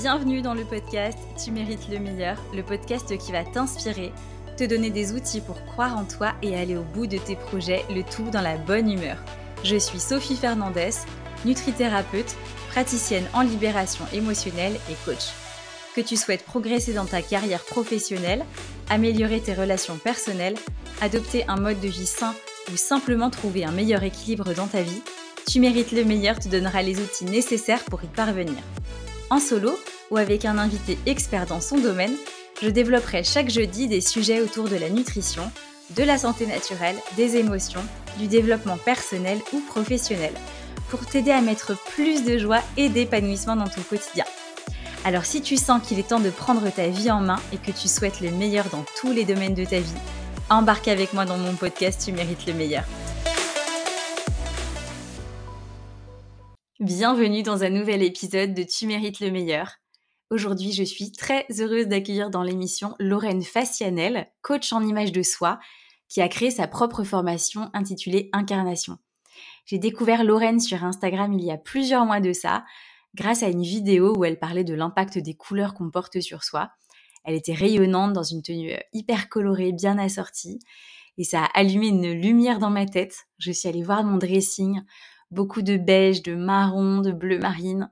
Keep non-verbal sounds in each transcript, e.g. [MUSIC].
Bienvenue dans le podcast Tu mérites le meilleur, le podcast qui va t'inspirer, te donner des outils pour croire en toi et aller au bout de tes projets, le tout dans la bonne humeur. Je suis Sophie Fernandez, nutrithérapeute, praticienne en libération émotionnelle et coach. Que tu souhaites progresser dans ta carrière professionnelle, améliorer tes relations personnelles, adopter un mode de vie sain ou simplement trouver un meilleur équilibre dans ta vie, Tu mérites le meilleur te donnera les outils nécessaires pour y parvenir. En solo ou avec un invité expert dans son domaine, je développerai chaque jeudi des sujets autour de la nutrition, de la santé naturelle, des émotions, du développement personnel ou professionnel, pour t'aider à mettre plus de joie et d'épanouissement dans ton quotidien. Alors si tu sens qu'il est temps de prendre ta vie en main et que tu souhaites le meilleur dans tous les domaines de ta vie, embarque avec moi dans mon podcast Tu mérites le meilleur. Bienvenue dans un nouvel épisode de Tu mérites le meilleur. Aujourd'hui, je suis très heureuse d'accueillir dans l'émission Lorraine Facianel, coach en image de soi, qui a créé sa propre formation intitulée Incarnation. J'ai découvert Lorraine sur Instagram il y a plusieurs mois de ça, grâce à une vidéo où elle parlait de l'impact des couleurs qu'on porte sur soi. Elle était rayonnante dans une tenue hyper colorée, bien assortie, et ça a allumé une lumière dans ma tête. Je suis allée voir mon dressing, beaucoup de beige, de marron, de bleu marine.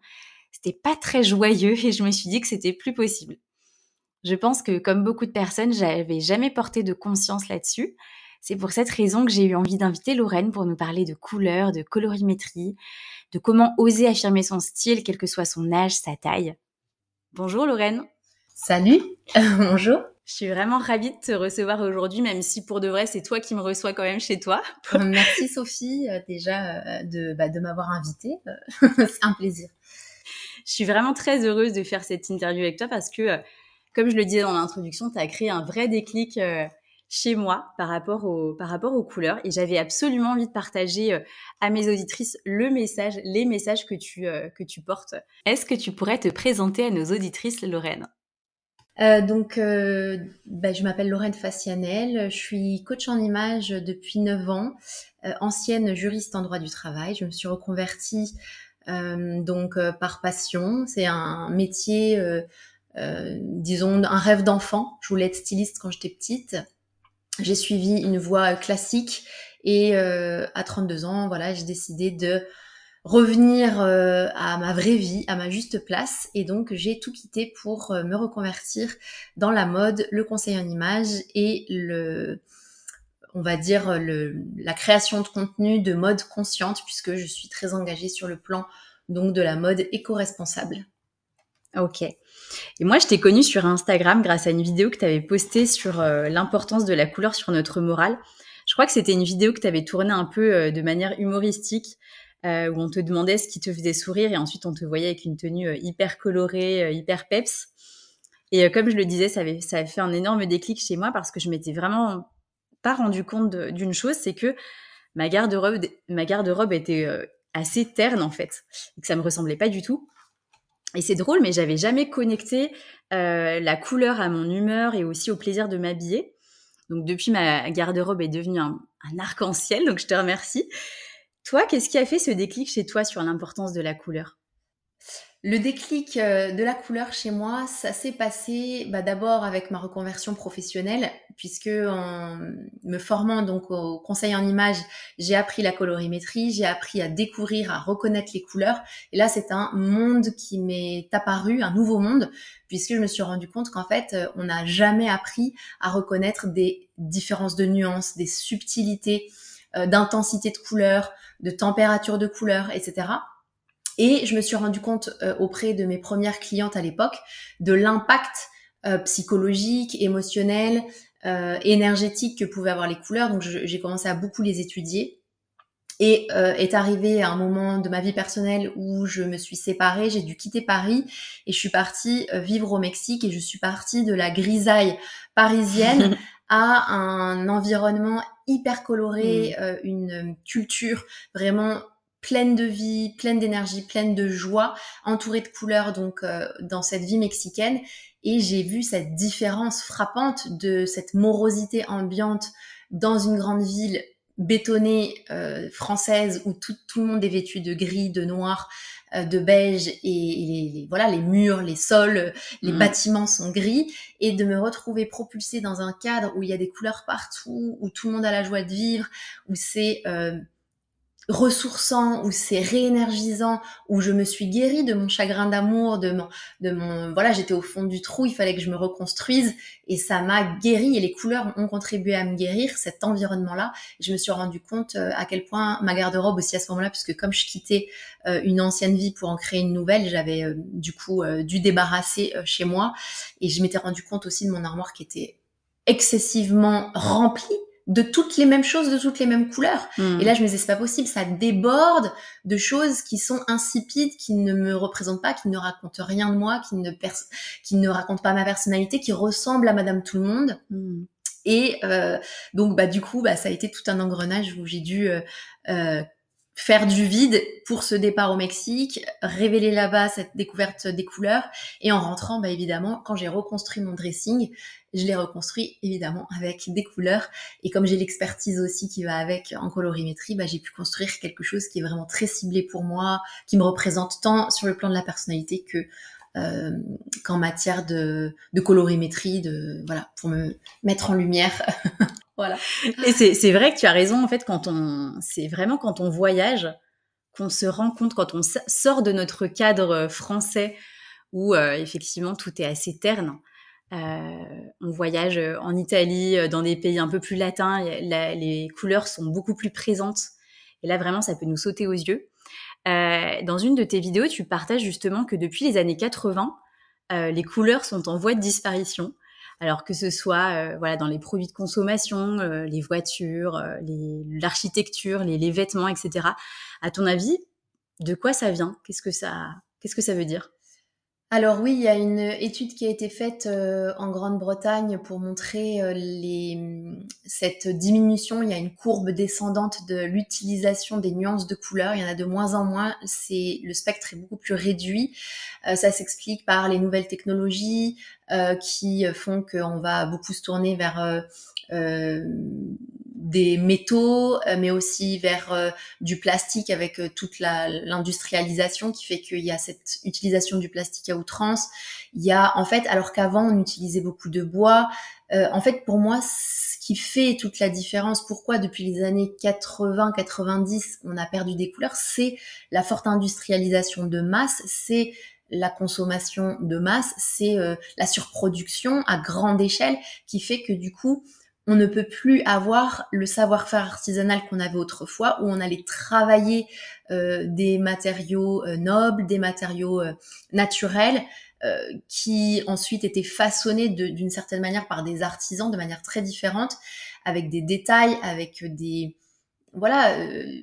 C'était pas très joyeux et je me suis dit que c'était plus possible. Je pense que comme beaucoup de personnes, j'avais jamais porté de conscience là-dessus. C'est pour cette raison que j'ai eu envie d'inviter Lorraine pour nous parler de couleurs, de colorimétrie, de comment oser affirmer son style, quel que soit son âge, sa taille. Bonjour Lorraine. Salut, [LAUGHS] bonjour. Je suis vraiment ravie de te recevoir aujourd'hui, même si pour de vrai, c'est toi qui me reçois quand même chez toi. [LAUGHS] Merci Sophie, euh, déjà, euh, de, bah, de m'avoir invitée. [LAUGHS] c'est un plaisir. Je suis vraiment très heureuse de faire cette interview avec toi parce que, euh, comme je le disais dans l'introduction, tu as créé un vrai déclic chez moi par rapport, au, par rapport aux couleurs et j'avais absolument envie de partager à mes auditrices le message, les messages que tu, que tu portes. Est-ce que tu pourrais te présenter à nos auditrices, Lorraine? Euh, donc, euh, bah, je m'appelle Lorraine Facianel, je suis coach en image depuis 9 ans, euh, ancienne juriste en droit du travail. Je me suis reconvertie donc par passion. C'est un métier, disons, un rêve d'enfant. Je voulais être styliste quand j'étais petite. J'ai suivi une voie classique et à 32 ans, voilà, j'ai décidé de revenir euh, à ma vraie vie, à ma juste place. Et donc, j'ai tout quitté pour euh, me reconvertir dans la mode, le conseil en image et le, on va dire, le, la création de contenu de mode consciente, puisque je suis très engagée sur le plan donc de la mode éco-responsable. Ok. Et moi, je t'ai connue sur Instagram grâce à une vidéo que tu avais postée sur euh, l'importance de la couleur sur notre morale. Je crois que c'était une vidéo que tu avais tournée un peu de manière humoristique euh, où on te demandait ce qui te faisait sourire et ensuite on te voyait avec une tenue euh, hyper colorée, euh, hyper peps. Et comme je le disais, ça avait, ça avait fait un énorme déclic chez moi parce que je m'étais vraiment rendu compte d'une chose, c'est que ma garde-robe, ma garde-robe était assez terne en fait, et que ça me ressemblait pas du tout. Et c'est drôle, mais j'avais jamais connecté la couleur à mon humeur et aussi au plaisir de m'habiller. Donc depuis, ma garde-robe est devenue un arc-en-ciel, donc je te remercie. Toi, qu'est-ce qui a fait ce déclic chez toi sur l'importance de la couleur? Le déclic euh, de la couleur chez moi, ça s'est passé bah, d'abord avec ma reconversion professionnelle, puisque en me formant donc au conseil en image, j'ai appris la colorimétrie, j'ai appris à découvrir, à reconnaître les couleurs. Et là, c'est un monde qui m'est apparu, un nouveau monde, puisque je me suis rendu compte qu'en fait, euh, on n'a jamais appris à reconnaître des différences de nuances, des subtilités, euh, d'intensité de couleur, de température de couleur, etc. Et je me suis rendu compte euh, auprès de mes premières clientes à l'époque de l'impact euh, psychologique, émotionnel, euh, énergétique que pouvaient avoir les couleurs. Donc j'ai commencé à beaucoup les étudier. Et est arrivé un moment de ma vie personnelle où je me suis séparée, j'ai dû quitter Paris et je suis partie vivre au Mexique et je suis partie de la grisaille parisienne [LAUGHS] à un environnement hyper coloré, mmh. une culture vraiment pleine de vie, pleine d'énergie, pleine de joie, entourée de couleurs donc euh, dans cette vie mexicaine. Et j'ai vu cette différence frappante de cette morosité ambiante dans une grande ville bétonnée euh, française où tout, tout, le monde est vêtu de gris, de noir, de beige et, les, voilà les murs, les sols, les mmh. bâtiments sont gris et de me retrouver propulsée dans un cadre où il y a des couleurs partout, où tout le monde a la joie de vivre, où c'est ressourçant, où c'est réénergisant, où je me suis guérie de mon chagrin d'amour, de mon, de mon, voilà, j'étais au fond du trou, il fallait que je me reconstruise et ça m'a guéri et les couleurs ont contribué à me guérir cet environnement-là. Je me suis rendu compte euh, à quel point ma garde-robe aussi à ce moment-là, puisque comme je quittais euh, une ancienne vie pour en créer une nouvelle, j'avais euh, du coup dû débarrasser chez moi et je m'étais rendu compte aussi de mon armoire qui était excessivement remplie de toutes les mêmes choses, de toutes les mêmes couleurs. Hmm. Et là, je me disais, c'est pas possible, ça déborde de choses qui sont insipides, qui ne me représentent pas, qui ne racontent rien de moi, qui ne, qui ne racontent pas ma personnalité, qui ressemblent à Madame Tout le Monde. Hmm. Et euh, donc, bah, du coup, bah, ça a été tout un engrenage où j'ai dû euh, euh, faire du vide pour ce départ au Mexique, révéler là-bas cette découverte des couleurs. Et en rentrant, bah, évidemment, quand j'ai reconstruit mon dressing, je l'ai reconstruit évidemment avec des couleurs. Et comme j'ai l'expertise aussi qui va avec en colorimétrie, bah, j'ai pu construire quelque chose qui est vraiment très ciblé pour moi, qui me représente tant sur le plan de la personnalité que euh, qu'en matière de, de colorimétrie, de voilà, pour me mettre en lumière [LAUGHS] Voilà. [LAUGHS] Et c'est vrai que tu as raison, en fait, quand on, c'est vraiment quand on voyage qu'on se rend compte, quand on sort de notre cadre français où euh, effectivement tout est assez terne. Euh, on voyage en Italie, euh, dans des pays un peu plus latins, les couleurs sont beaucoup plus présentes. Et là, vraiment, ça peut nous sauter aux yeux. dans une de tes vidéos, tu partages justement que depuis les années 80, les couleurs sont en voie de disparition. Alors que ce soit euh, voilà dans les produits de consommation, euh, les voitures, euh, l'architecture, les, les, vêtements, etc. À ton avis, de quoi ça vient? Qu'est-ce que ça qu'est-ce que ça veut dire? Alors oui, il y a une étude qui a été faite euh, en Grande-Bretagne pour montrer euh, cette diminution. Il y a une courbe descendante de l'utilisation des nuances de couleurs. Il y en a de moins en moins. C'est le spectre est beaucoup plus réduit. Euh, ça s'explique par les nouvelles technologies qui font qu'on va beaucoup se tourner vers des métaux, euh, mais aussi vers euh, du plastique avec euh, toute l'industrialisation qui fait qu'il y a cette utilisation du plastique à outrance. Il y a en fait, alors qu'avant on utilisait beaucoup de bois, en fait pour moi ce qui fait toute la différence, pourquoi depuis les années 80-90 on a perdu des couleurs, c'est la forte industrialisation de masse, c'est la consommation de masse, c'est la surproduction à grande échelle qui fait que du coup on ne peut plus avoir le savoir-faire artisanal qu'on avait autrefois, où on allait travailler euh, des matériaux euh, nobles, des matériaux euh, naturels, qui ensuite étaient façonnés d'une certaine manière par des artisans de manière très différente, avec des détails, avec des voilà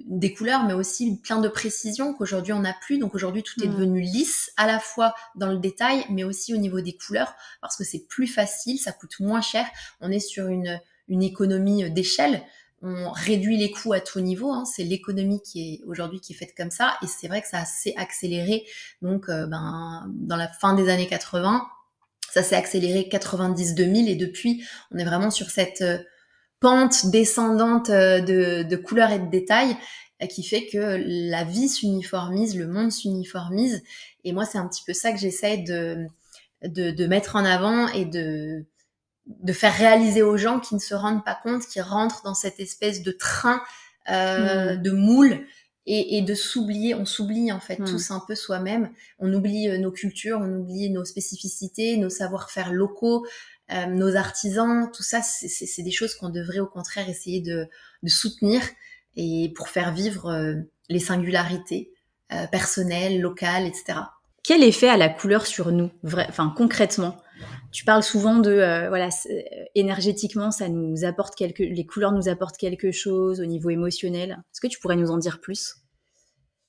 des couleurs, mais aussi plein de précisions qu'aujourd'hui on n'a plus. Donc aujourd'hui tout est mmh. devenu lisse, à la fois dans le détail, mais aussi au niveau des couleurs, parce que c'est plus facile, ça coûte moins cher. On est sur une une économie euh, d'échelle. On réduit les coûts à tout niveau. Hein. C'est l'économie qui est aujourd'hui qui est faite comme ça. Et c'est vrai que ça s'est accéléré. Donc, euh, ben, dans la fin des années 80, ça s'est accéléré 90-2000 et depuis, on est vraiment sur cette euh, pente descendante de, de couleurs et de détails qui fait que la vie s'uniformise, le monde s'uniformise. Et moi, c'est un petit peu ça que j'essaie de, de, de, mettre en avant et de, de faire réaliser aux gens qui ne se rendent pas compte, qui rentrent dans cette espèce de train euh, hmm. de moule et, de s'oublier. On s'oublie en fait hmm. tous un peu soi-même. On oublie euh, nos cultures, on oublie nos spécificités, nos savoir-faire locaux, euh, nos artisans. Tout ça, c'est des choses qu'on devrait au contraire essayer de, soutenir et pour faire vivre les singularités personnelles, locales, etc. Quel effet a la couleur sur nous, enfin concrètement? Tu parles souvent de euh, voilà euh, énergétiquement ça nous apporte quelque les couleurs nous apportent quelque chose au niveau émotionnel. Est-ce que tu pourrais nous en dire plus?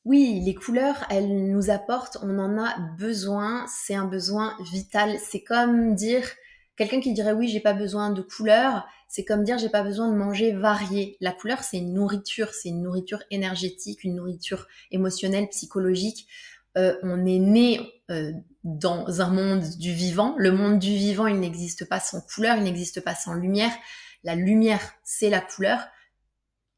Oui, les couleurs, elles nous apportent, on en a besoin, c'est un besoin vital, c'est comme dire quelqu'un qui dirait oui, j'ai pas besoin de couleurs, c'est comme dire j'ai pas besoin de manger varié. La couleur, c'est une nourriture, c'est une nourriture énergétique, une nourriture émotionnelle, psychologique. Euh, on est né dans un monde du vivant. Le monde du vivant, il n'existe pas sans couleur, il n'existe pas sans lumière. La lumière, c'est la couleur.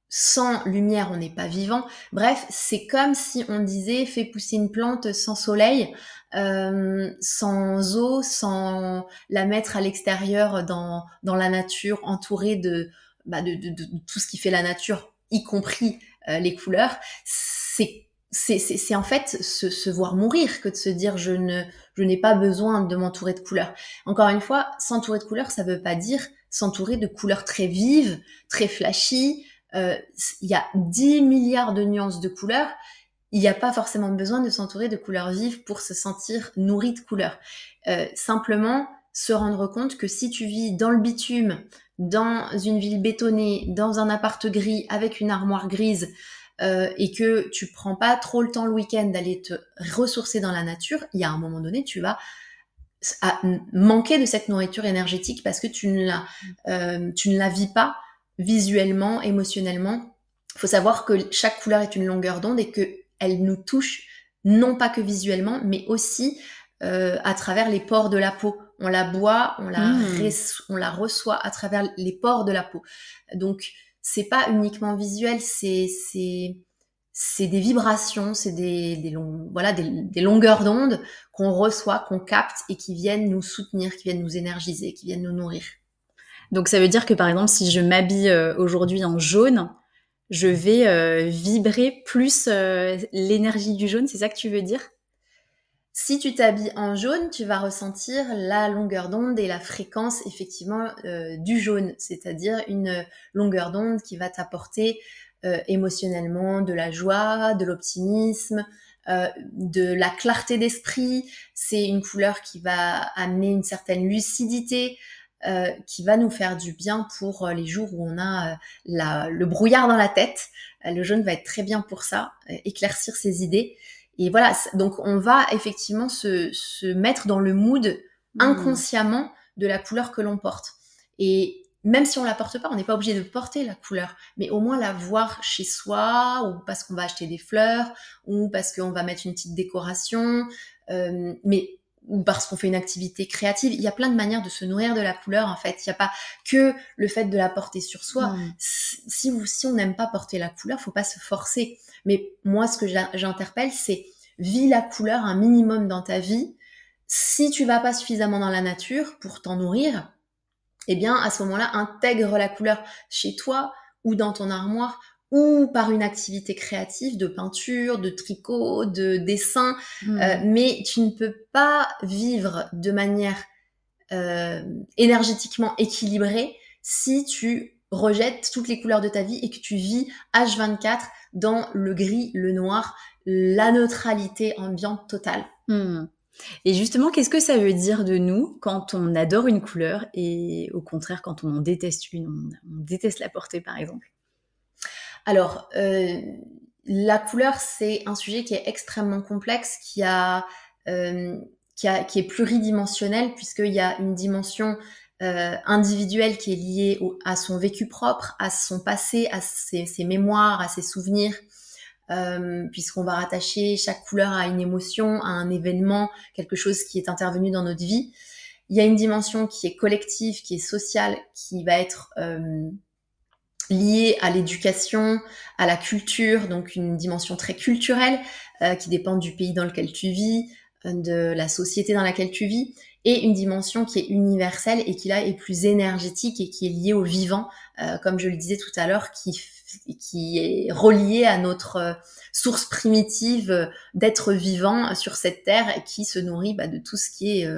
sans lumière, on n'est pas vivant. Bref, c'est comme si on disait fais pousser une plante sans soleil, euh, sans eau, sans la mettre à l'extérieur dans, dans la nature, entourée de, bah de, de, de, tout ce qui fait la nature, y compris euh, les couleurs. C'est c'est en fait se, se, voir mourir que de se dire je ne je n'ai pas besoin de m'entourer de couleurs. Encore une fois, s'entourer de couleurs, ça veut pas dire s'entourer de couleurs très vives, très flashy, euh, il y a 10 milliards de nuances de couleurs. Il n'y a pas forcément besoin de s'entourer de couleurs vives pour se sentir nourri de couleurs. Euh, simplement, se rendre compte que si tu vis dans le bitume, dans une ville bétonnée, dans un appart gris avec une armoire grise, euh, et que tu prends pas trop le temps le week-end d'aller te ressourcer dans la nature, il y a un moment donné, tu vas manquer de cette nourriture énergétique parce que tu ne la, euh, tu ne la vis pas visuellement, émotionnellement. Il faut savoir que chaque couleur est une longueur d'onde et qu'elle nous touche non pas que visuellement, mais aussi euh, à travers les pores de la peau. On la boit, on la, mmh. on la reçoit à travers les pores de la peau. Donc, c'est pas uniquement visuel, c'est c'est c'est des vibrations, c'est des, des, voilà, des, des longueurs d'onde qu'on reçoit, qu'on capte et qui viennent nous soutenir, qui viennent nous énergiser, qui viennent nous nourrir. Donc ça veut dire que par exemple, si je m'habille euh, aujourd'hui en jaune, je vais euh, vibrer plus euh, l'énergie du jaune, c'est ça que tu veux dire? Si tu t'habilles en jaune, tu vas ressentir la longueur d'onde et la fréquence effectivement du jaune, c'est-à-dire une longueur d'onde qui va t'apporter émotionnellement de la joie, de l'optimisme, de la clarté d'esprit. C'est une couleur qui va amener une certaine lucidité, euh, qui va nous faire du bien pour euh, les jours où on a euh, le brouillard dans la tête. le jaune va être très bien pour ça, éclaircir ses idées. Et voilà, donc on va effectivement se, se mettre dans le mood mmh. inconsciemment de la couleur que l'on porte. Et même si on la porte pas, on n'est pas obligé de porter la couleur, mais au moins la voir chez soi, ou parce qu'on va acheter des fleurs, ou parce qu'on va mettre une petite décoration. Euh, mais ou parce qu'on fait une activité créative. Il y a plein de manières de se nourrir de la couleur, en fait. Il n'y a pas que le fait de la porter sur soi. Si, vous, si on n'aime pas porter la couleur, faut pas se forcer. Mais moi, ce que j'interpelle, c'est vis la couleur un minimum dans ta vie. Si tu vas pas suffisamment dans la nature pour t'en nourrir, eh bien, à ce moment-là, intègre la couleur chez toi ou dans ton armoire ou par une activité créative de peinture, de tricot, de dessin, hmm. euh, mais tu ne peux pas vivre de manière euh, énergétiquement équilibrée si tu rejettes toutes les couleurs de ta vie et que tu vis H24 dans le gris, le noir, la neutralité ambiante totale. Hmm. Et justement, qu'est-ce que ça veut dire de nous quand on adore une couleur et au contraire quand on en déteste une, on déteste la porter par exemple? Alors, euh, la couleur, c'est un sujet qui est extrêmement complexe, qui a, euh, qui, a qui est pluridimensionnel puisqu'il y a une dimension euh, individuelle qui est liée à son vécu propre, à son passé, à ses, mémoires, à ses souvenirs, puisqu'on va rattacher chaque couleur à une émotion, à un événement, quelque chose qui est intervenu dans notre vie. Il y a une dimension qui est collective, qui est sociale, qui va être liées à l'éducation, à la culture, donc une dimension très culturelle euh, qui dépend du pays dans lequel tu vis, euh, de la société dans laquelle tu vis, et une dimension qui est universelle et qui là est plus énergétique et qui est liée au vivant, euh, comme je le disais tout à l'heure, qui, qui est reliée à notre source primitive d'être vivant sur cette terre et qui se nourrit bah, de tout ce qui est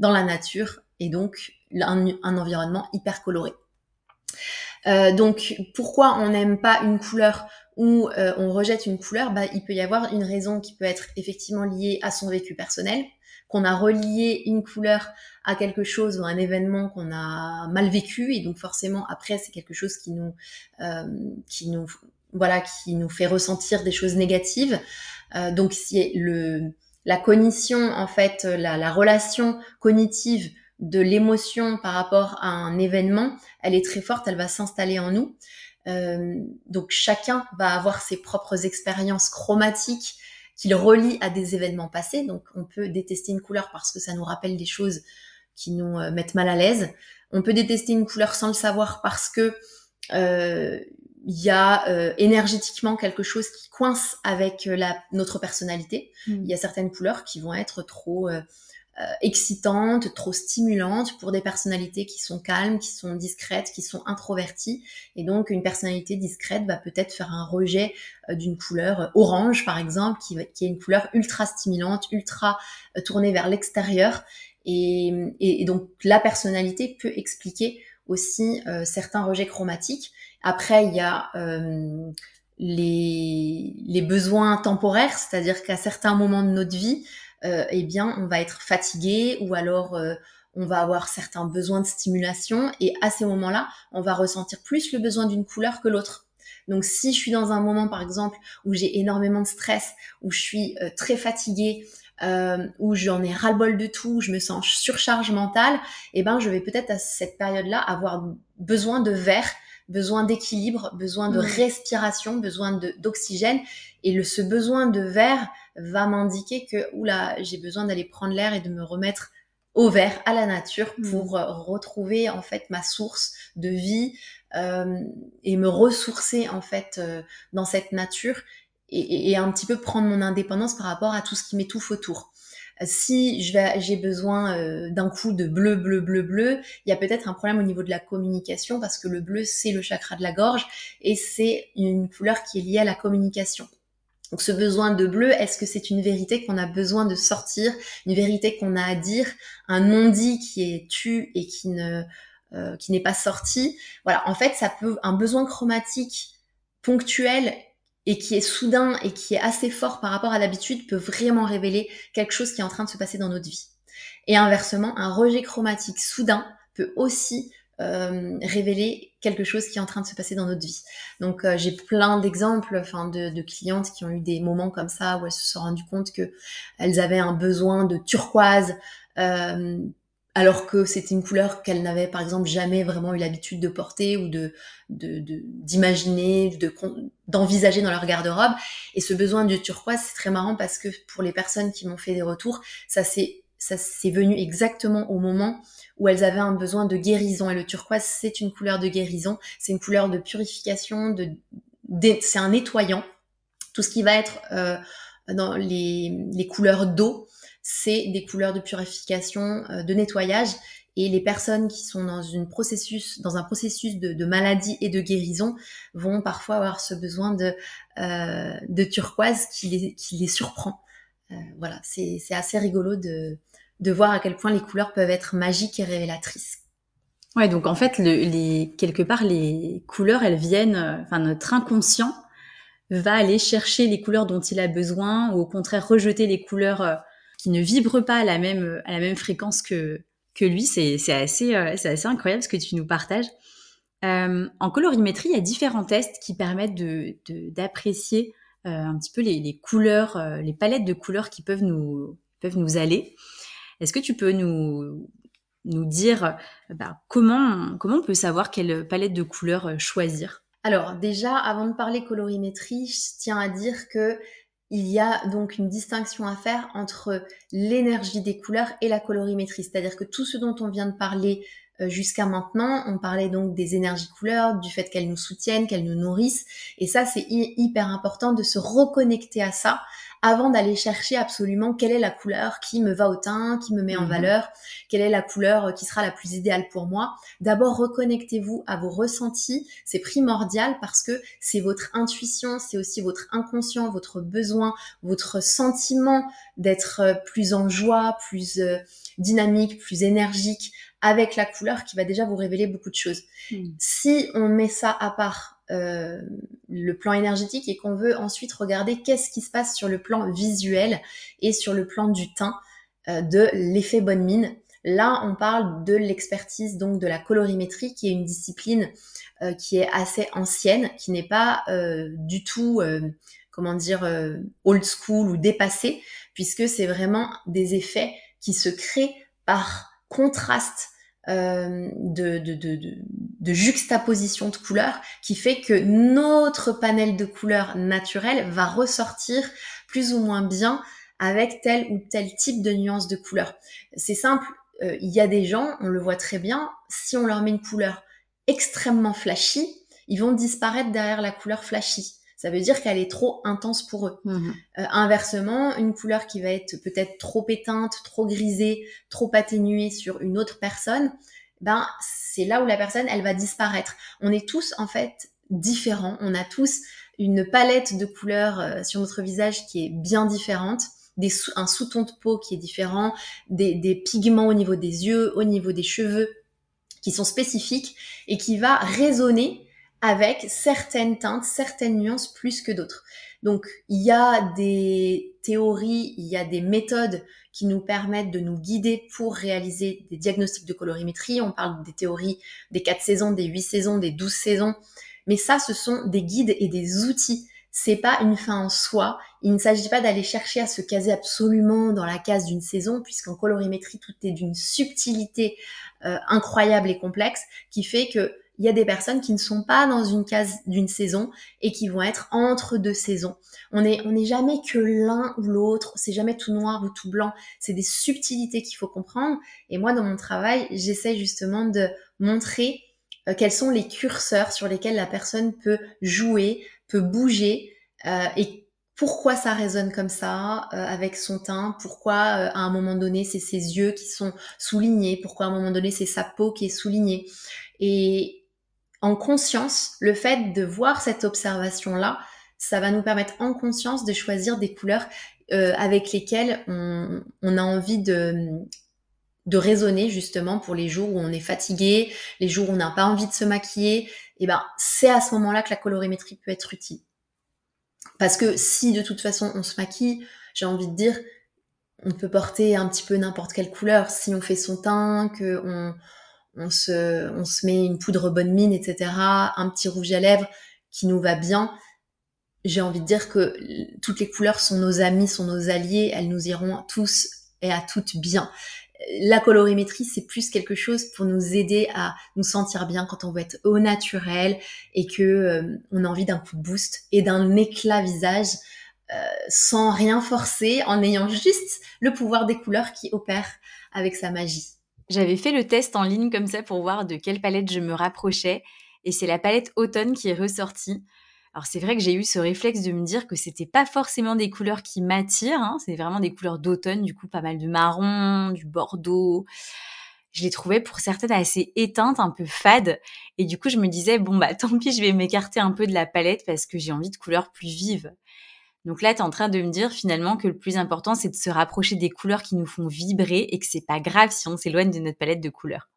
dans la nature et donc un, un environnement hyper coloré. Euh, donc pourquoi on n'aime pas une couleur ou euh, on rejette une couleur? Bah, Il peut y avoir une raison qui peut être effectivement liée à son vécu personnel, qu'on a relié une couleur à quelque chose ou à un événement qu'on a mal vécu et donc forcément après c'est quelque chose qui nous euh, qui nous voilà qui nous fait ressentir des choses négatives. Euh, donc si le la cognition en fait la, la relation cognitive de l'émotion par rapport à un événement, elle est très forte, elle va s'installer en nous. Euh, donc chacun va avoir ses propres expériences chromatiques qu'il relie à des événements passés. Donc on peut détester une couleur parce que ça nous rappelle des choses qui nous euh, mettent mal à l'aise. On peut détester une couleur sans le savoir parce que euh, il y a euh, énergétiquement quelque chose qui coince avec la, notre personnalité. Mm. Il y a certaines couleurs qui vont être trop euh, excitante, trop stimulante pour des personnalités qui sont calmes, qui sont discrètes, qui sont introverties. Et donc une personnalité discrète va peut-être faire un rejet euh, d'une couleur orange, par exemple, qui, est une couleur ultra stimulante, ultra euh, tournée vers l'extérieur. Et, donc la personnalité peut expliquer aussi certains rejets chromatiques. Après, il y a les, les besoins temporaires, c'est-à-dire qu'à certains moments de notre vie, euh, eh bien, on va être fatigué ou alors euh, on va avoir certains besoins de stimulation et à ces moments-là, on va ressentir plus le besoin d'une couleur que l'autre. Donc si je suis dans un moment par exemple où j'ai énormément de stress, où je suis euh, très fatiguée, euh, où j'en ai ras-le-bol de tout, où je me sens surcharge mentale, eh ben je vais peut-être à cette période-là avoir besoin de vert besoin d'équilibre, besoin de respiration, besoin d'oxygène. Et le, ce besoin de verre va m'indiquer que, oula, j'ai besoin d'aller prendre l'air et de me remettre au vert, à la nature, mm. pour euh, retrouver en fait ma source de vie euh, et me ressourcer en fait euh, dans cette nature et, et, un petit peu prendre mon indépendance par rapport à tout ce qui m'étouffe autour si j'ai besoin euh, d'un coup de bleu, bleu, bleu, bleu, il y a peut-être un problème au niveau de la communication parce que le bleu, c'est le chakra de la gorge et c'est une couleur qui est liée à la communication. Donc ce besoin de bleu, est-ce que c'est une vérité qu'on a besoin de sortir, une vérité qu'on a à dire, un non-dit qui est tu et qui ne euh, qui n'est pas sorti? Voilà, en fait, ça peut un besoin chromatique ponctuel et qui est soudain et qui est assez fort par rapport à l'habitude peut vraiment révéler quelque chose qui est en train de se passer dans notre vie. Et inversement, un rejet chromatique soudain peut aussi euh, révéler quelque chose qui est en train de se passer dans notre vie. Donc euh, j'ai plein d'exemples, enfin de, de, clientes qui ont eu des moments comme ça où elles se sont rendues compte que elles avaient un besoin de turquoise euh, alors que c'était une couleur qu'elle n'avait par exemple jamais vraiment eu l'habitude de porter ou de d'imaginer, de, d'envisager dans leur garde-robe. Et ce besoin de turquoise, c'est très marrant parce que pour les personnes qui m'ont fait des retours, ça s'est ça venu exactement au moment où elles avaient un besoin de guérison. Et le turquoise, c'est une couleur de guérison, c'est une couleur de purification, de, c'est un nettoyant. Tout ce qui va être euh, dans les, les couleurs d'eau, c'est des couleurs de purification, euh, de nettoyage. Et les personnes qui sont dans, une processus, dans un processus de, maladie et de guérison vont parfois avoir ce besoin de, euh, de turquoise qui les, qui les surprend. Euh, voilà, c'est assez rigolo de, de voir à quel point les couleurs peuvent être magiques et révélatrices. Ouais, donc en fait, le, les, quelque part, les couleurs, elles viennent, enfin, notre inconscient va aller chercher les couleurs dont il a besoin, ou au contraire rejeter les couleurs qui ne vibre pas à la même, à la même fréquence que, que lui. C'est, assez, euh, assez incroyable ce que tu nous partages. Euh, en colorimétrie, il y a différents tests qui permettent de, de d'apprécier euh, un petit peu les, les couleurs, les palettes de couleurs qui peuvent nous, peuvent nous aller. Est-ce que tu peux nous, nous dire bah, comment, comment on peut savoir quelle palette de couleurs choisir? Alors déjà, avant de parler colorimétrie, je tiens à dire que il y a donc une distinction à faire entre l'énergie des couleurs et la colorimétrie. C'est-à-dire que tout ce dont on vient de parler euh, jusqu'à maintenant, on parlait donc des énergies couleurs, du fait qu'elles nous soutiennent, qu'elles nous nourrissent. Et ça, c'est hyper important de se reconnecter à ça avant d'aller chercher absolument quelle est la couleur qui me va au teint, qui me met en mhm. valeur, quelle est la couleur qui sera la plus idéale pour moi. D'abord, reconnectez-vous à vos ressentis. C'est primordial parce que c'est votre intuition, c'est aussi votre inconscient, votre besoin, votre sentiment d'être plus en joie, plus euh, dynamique, plus énergique avec la couleur qui va déjà vous révéler beaucoup de choses. Mhm. Si on met ça à part euh, le plan énergétique et qu'on veut ensuite regarder qu'est-ce qui se passe sur le plan visuel et sur le plan du teint euh, de l'effet bonne mine. Là, on parle de l'expertise donc de la colorimétrie, qui est une discipline euh, qui est assez ancienne, qui n'est pas du tout, comment dire, old school ou dépassée, puisque c'est vraiment des effets qui se créent par contraste euh, de, juxtaposition de couleurs qui fait que notre panel de couleurs naturelles va ressortir plus ou moins bien avec tel ou tel type de nuance de couleurs. C'est simple, euh, il y a des gens, on le voit très bien, si on leur met une couleur extrêmement flashy, ils vont disparaître derrière la couleur flashy. Ça veut dire qu'elle est trop intense pour eux. Mhm. Euh, inversement, une couleur qui va être peut-être trop éteinte, trop grisée, trop atténuée sur une autre personne, ben c'est là où la personne elle va disparaître. On est tous en fait différents. On a tous une palette de couleurs euh, sur notre visage qui est bien différente. Des un sous-ton de peau qui est différent, des, des pigments au niveau des yeux, au niveau des cheveux, qui sont spécifiques et qui va résonner avec certaines teintes, certaines nuances plus que d'autres. Donc il y a des théories, il y a des méthodes qui nous permettent de nous guider pour réaliser des diagnostics de colorimétrie. On parle des théories des quatre saisons, des huit saisons, des douze saisons. Mais ça, ce sont des guides et des outils. C'est pas une fin en soi. Il ne s'agit pas d'aller chercher à se caser absolument dans la case d'une saison, puisqu'en colorimétrie, tout est d'une subtilité euh, incroyable et complexe, qui fait que il y a des personnes qui ne sont pas dans une case d'une saison et qui vont être entre deux saisons. On n'est on est jamais que l'un ou l'autre, c'est jamais tout noir ou tout blanc, c'est des subtilités qu'il faut comprendre. Et moi, dans mon travail, j'essaie justement de montrer euh, quels sont les curseurs sur lesquels la personne peut jouer, peut bouger euh, et pourquoi ça résonne comme ça euh, avec son teint, pourquoi à un moment donné c'est ses yeux qui sont soulignés, pourquoi à un moment donné c'est sa peau qui est soulignée. Et en conscience, le fait de voir cette observation-là, ça va nous permettre en conscience de choisir des couleurs euh, avec lesquelles on, a envie de, de raisonner justement pour les jours où on est fatigué, les jours où on n'a pas envie de se maquiller. Et ben, c'est à ce moment-là que la colorimétrie peut être utile. Parce que si de toute façon on se maquille, j'ai envie de dire, on peut porter un petit peu n'importe quelle couleur. Si on fait son teint, que on, on se, on se met une poudre bonne mine, etc., un petit rouge à lèvres qui nous va bien. J'ai envie de dire que toutes les couleurs sont nos amis, sont nos alliés, elles nous iront tous et à toutes bien. La colorimétrie, c'est plus quelque chose pour nous aider à nous sentir bien quand on veut être au naturel et que euh, on a envie d'un coup de boost et d'un éclat visage euh, sans rien forcer, en ayant juste le pouvoir des couleurs qui opèrent avec sa magie. J'avais fait le test en ligne comme ça pour voir de quelle palette je me rapprochais et c'est la palette automne qui est ressortie. Alors c'est vrai que j'ai eu ce réflexe de me dire que c'était pas forcément des couleurs qui m'attirent, hein. c'est vraiment des couleurs d'automne, du coup pas mal de marron, du bordeaux. Je les trouvais pour certaines assez éteintes, un peu fades, et du coup je me disais bon bah tant pis, je vais m'écarter un peu de la palette parce que j'ai envie de couleurs plus vives. Donc là, tu es en train de me dire finalement que le plus important, c'est de se rapprocher des couleurs qui nous font vibrer et que c'est pas grave si on s'éloigne de notre palette de couleurs.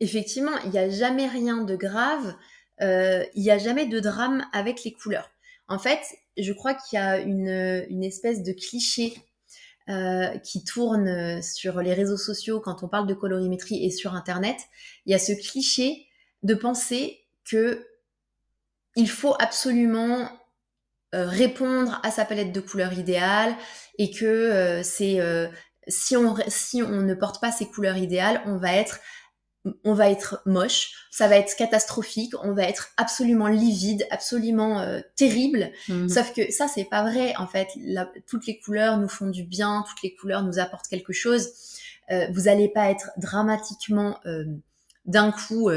Effectivement, il n'y a jamais rien de grave, euh, il n'y a jamais de drame avec les couleurs. En fait, je crois qu'il y a une, espèce de cliché euh, qui tourne sur les réseaux sociaux quand on parle de colorimétrie et sur Internet. Il y a ce cliché de penser que il faut absolument euh, répondre à sa palette de couleurs idéale et que euh, c'est euh, si on si on ne porte pas ces couleurs idéales, on va être on va être moche, ça va être catastrophique, on va être absolument livide, absolument terrible. Mmh. Sauf que ça, c'est pas vrai. En fait, toutes les couleurs nous font du bien, toutes les couleurs nous apportent quelque chose. vous allez pas être dramatiquement d'un coup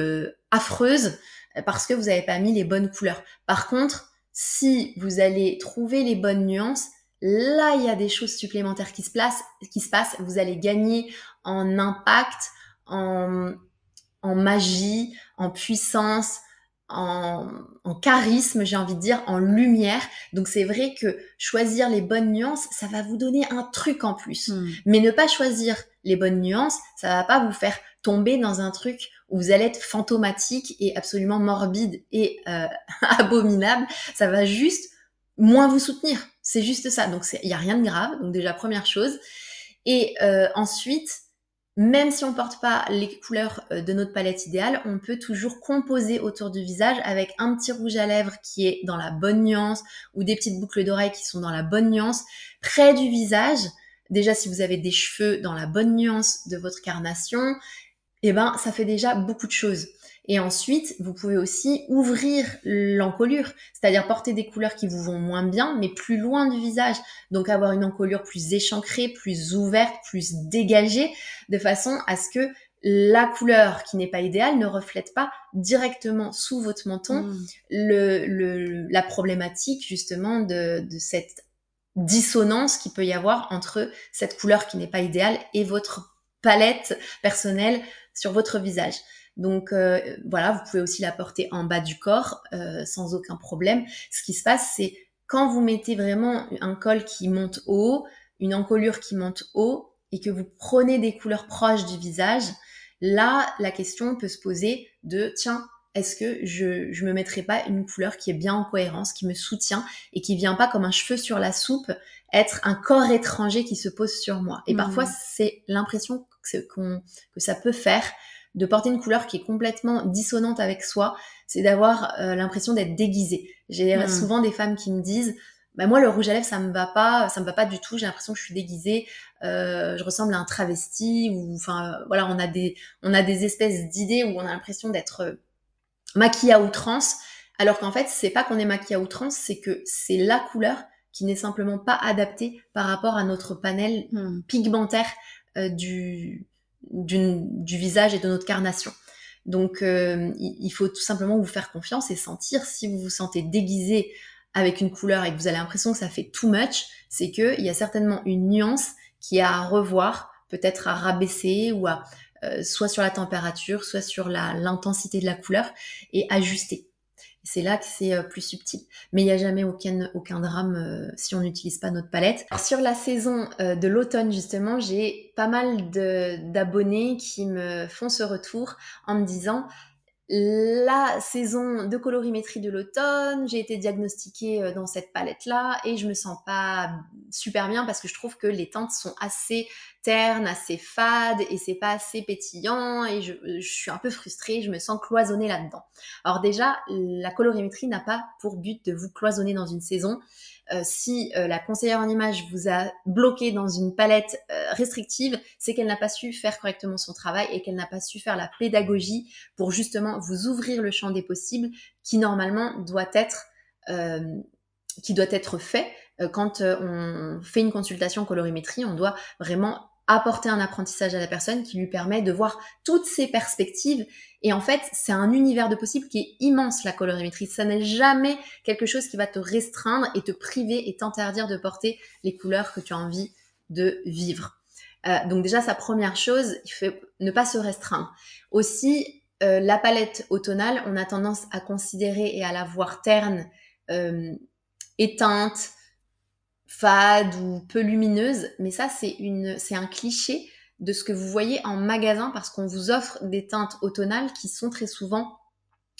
affreuse parce que vous avez pas mis les bonnes couleurs. Par contre, si vous allez trouver les bonnes nuances, là, il y a des choses supplémentaires qui se, placent, qui se passent. Vous allez gagner en impact, en, en magie, en puissance, en, en charisme, j'ai envie de dire, en lumière. Donc c'est vrai que choisir les bonnes nuances, ça va vous donner un truc en plus. Hmm. Mais ne pas choisir les bonnes nuances, ça va pas vous faire tomber dans un truc où vous allez être fantomatique et absolument morbide et euh, [LAUGHS] abominable. Ça va juste moins vous soutenir. C'est juste ça. Donc il y a rien de grave. Donc déjà première chose. Et euh, ensuite, même si on porte pas les couleurs euh, de notre palette idéale, on peut toujours composer autour du visage avec un petit rouge à lèvres qui est dans la bonne nuance ou des petites boucles d'oreilles qui sont dans la bonne nuance près du visage. Déjà, si vous avez des cheveux dans la bonne nuance de votre carnation, eh ben, ça fait déjà beaucoup de choses. Et ensuite, vous pouvez aussi ouvrir l'encolure, c'est-à-dire porter des couleurs qui vous vont moins bien, mais plus loin du visage. Donc avoir une encolure plus échancrée, plus ouverte, plus dégagée, de façon à ce que la couleur qui n'est pas idéale ne reflète pas directement sous votre menton mm. le, la problématique justement de, de cette dissonance qui peut y avoir entre cette couleur qui n'est pas idéale et votre palette personnelle sur votre visage. Donc euh, voilà, vous pouvez aussi la porter en bas du corps euh, sans aucun problème. Ce qui se passe, c'est quand vous mettez vraiment un col qui monte haut, une encolure qui monte haut, et que vous prenez des couleurs proches du visage, là, la question peut se poser de, tiens, est-ce que je je me mettrai pas une couleur qui est bien en cohérence, qui me soutient et qui vient pas comme un cheveu sur la soupe être un corps étranger qui se pose sur moi. Et parfois, mmh. c'est l'impression que, que ça peut faire de porter une couleur qui est complètement dissonante avec soi, c'est d'avoir euh, l'impression d'être déguisé. J'ai mmh. souvent des femmes qui me disent bah moi le rouge à lèvres ça me va pas, ça me va pas du tout. J'ai l'impression que je suis déguisée, euh, je ressemble à un travesti ou enfin voilà on a des on a des espèces d'idées où on a l'impression d'être euh, maquillée à outrance, alors qu'en fait c'est pas qu'on est maquillée à outrance, c'est que c'est la couleur qui n'est simplement pas adaptée par rapport à notre panel hmm. pigmentaire euh, du, du visage et de notre carnation. Donc euh, il faut tout simplement vous faire confiance et sentir si vous vous sentez déguisé avec une couleur et que vous avez l'impression que ça fait too much, c'est qu'il y a certainement une nuance qui est à revoir, peut-être à rabaisser ou à euh, soit sur la température, soit sur l'intensité de la couleur et ajuster. C'est là que c'est euh, plus subtil. Mais il n'y a jamais aucun, drame euh, si on n'utilise pas notre palette. sur la saison de l'automne, justement, j'ai pas mal d'abonnés qui me font ce retour en me disant la saison de colorimétrie de l'automne, j'ai été diagnostiquée euh, dans cette palette-là et je me sens pas super bien parce que je trouve que les teintes sont assez ternes, assez fades et c'est pas assez pétillant et je, je, suis un peu frustrée, je me sens cloisonnée là-dedans. Alors déjà, la colorimétrie n'a pas pour but de vous cloisonner dans une saison. Euh, si euh, la conseillère en image vous a bloqué dans une palette euh, restrictive, c'est qu'elle n'a pas su faire correctement son travail et qu'elle n'a pas su faire la pédagogie pour justement vous ouvrir le champ des possibles qui normalement doit être doit être fait. Quand on fait une consultation colorimétrie, on doit vraiment apporter un apprentissage à la personne qui lui permet de voir toutes ses perspectives. Et en fait, c'est un univers de possibles qui est immense, la colorimétrie. Ça n'est jamais quelque chose qui va te restreindre et te priver et t'interdire de porter les couleurs que tu as envie de vivre. Euh, donc déjà, sa première chose, il faut ne pas se restreindre. Aussi, euh, la palette automnale, on a tendance à considérer et à la voir terne, euh, éteinte, fade ou peu lumineuse, mais ça c'est une c'est un cliché de ce que vous voyez en magasin parce qu'on vous offre des teintes automnales qui sont très souvent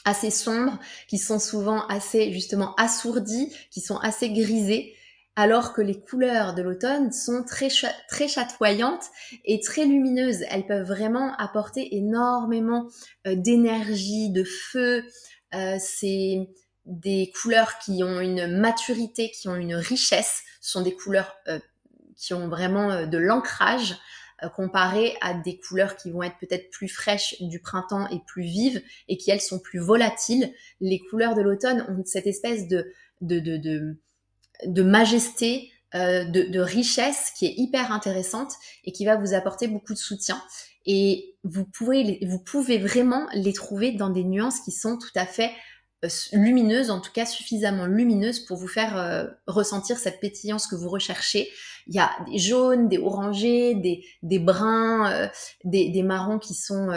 assez sombres, qui sont souvent assez justement assourdies, qui sont assez grisées, alors que les couleurs de l'automne sont très chatoyantes et très lumineuses. Elles peuvent vraiment apporter énormément euh, d'énergie, de feu. Euh, c'est des couleurs qui ont une maturité, qui ont une richesse. Sont des couleurs euh, qui ont vraiment euh, de l'ancrage euh, comparé à des couleurs qui vont être peut-être plus fraîches du printemps et plus vives et qui elles sont plus volatiles. Les couleurs de l'automne ont cette espèce de de, de, de, majesté, de, de, richesse qui est hyper intéressante et qui va vous apporter beaucoup de soutien. Et vous pouvez, vous pouvez vraiment les trouver dans des nuances qui sont tout à fait euh, lumineuse, en tout cas suffisamment lumineuse pour vous faire euh, ressentir cette pétillance que vous recherchez. Il y a des jaunes, des orangés, des, des bruns, euh, des, des, marrons qui sont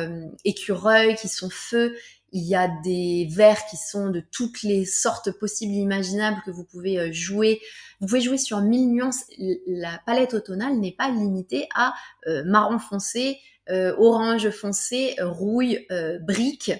écureuils, qui sont feux. Il y a des verts qui sont de toutes les sortes possibles et imaginables que vous pouvez jouer. Vous pouvez jouer sur mille nuances. La palette automnale n'est pas limitée à marron foncé, orange foncé, rouille, brique.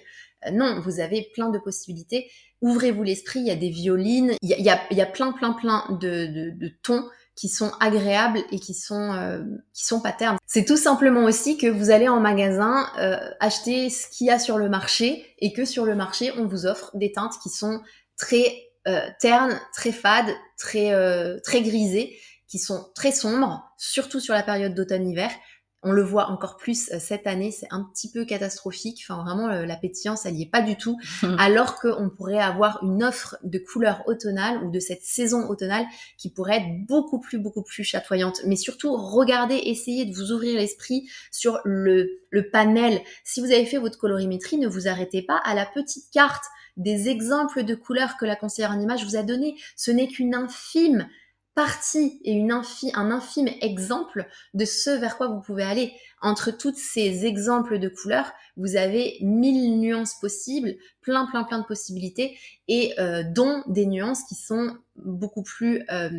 Euh, non, vous avez plein de possibilités. Ouvrez-vous l'esprit, il y a des violines, il y a, plein, plein, plein de, tons qui sont agréables et qui sont euh, sont pas ternes. C'est tout simplement aussi que vous allez en magasin euh, acheter ce qu'il y a sur le marché et que sur le marché on vous offre des teintes qui sont très ternes, très fades, très très grisées, qui sont très sombres, surtout sur la période d'automne-hiver On le voit encore plus euh, cette année, c'est un petit peu catastrophique. Enfin, vraiment, la pétillance, elle n'y est pas du tout. [LAUGHS] alors qu'on pourrait avoir une offre de couleurs automnales ou de cette saison automnale qui pourrait être beaucoup plus, beaucoup plus chatoyante. Mais surtout, regardez, essayez de vous ouvrir l'esprit sur le, le panel. Si vous avez fait votre colorimétrie, ne vous arrêtez pas à la petite carte des exemples de couleurs que la conseillère en image vous a donné. Ce n'est qu'une infime partie et un infime exemple de ce vers quoi vous pouvez aller. Entre toutes ces exemples de couleurs, vous avez mille nuances possibles, plein plein plein de possibilités, et euh, dont des nuances qui sont beaucoup plus euh,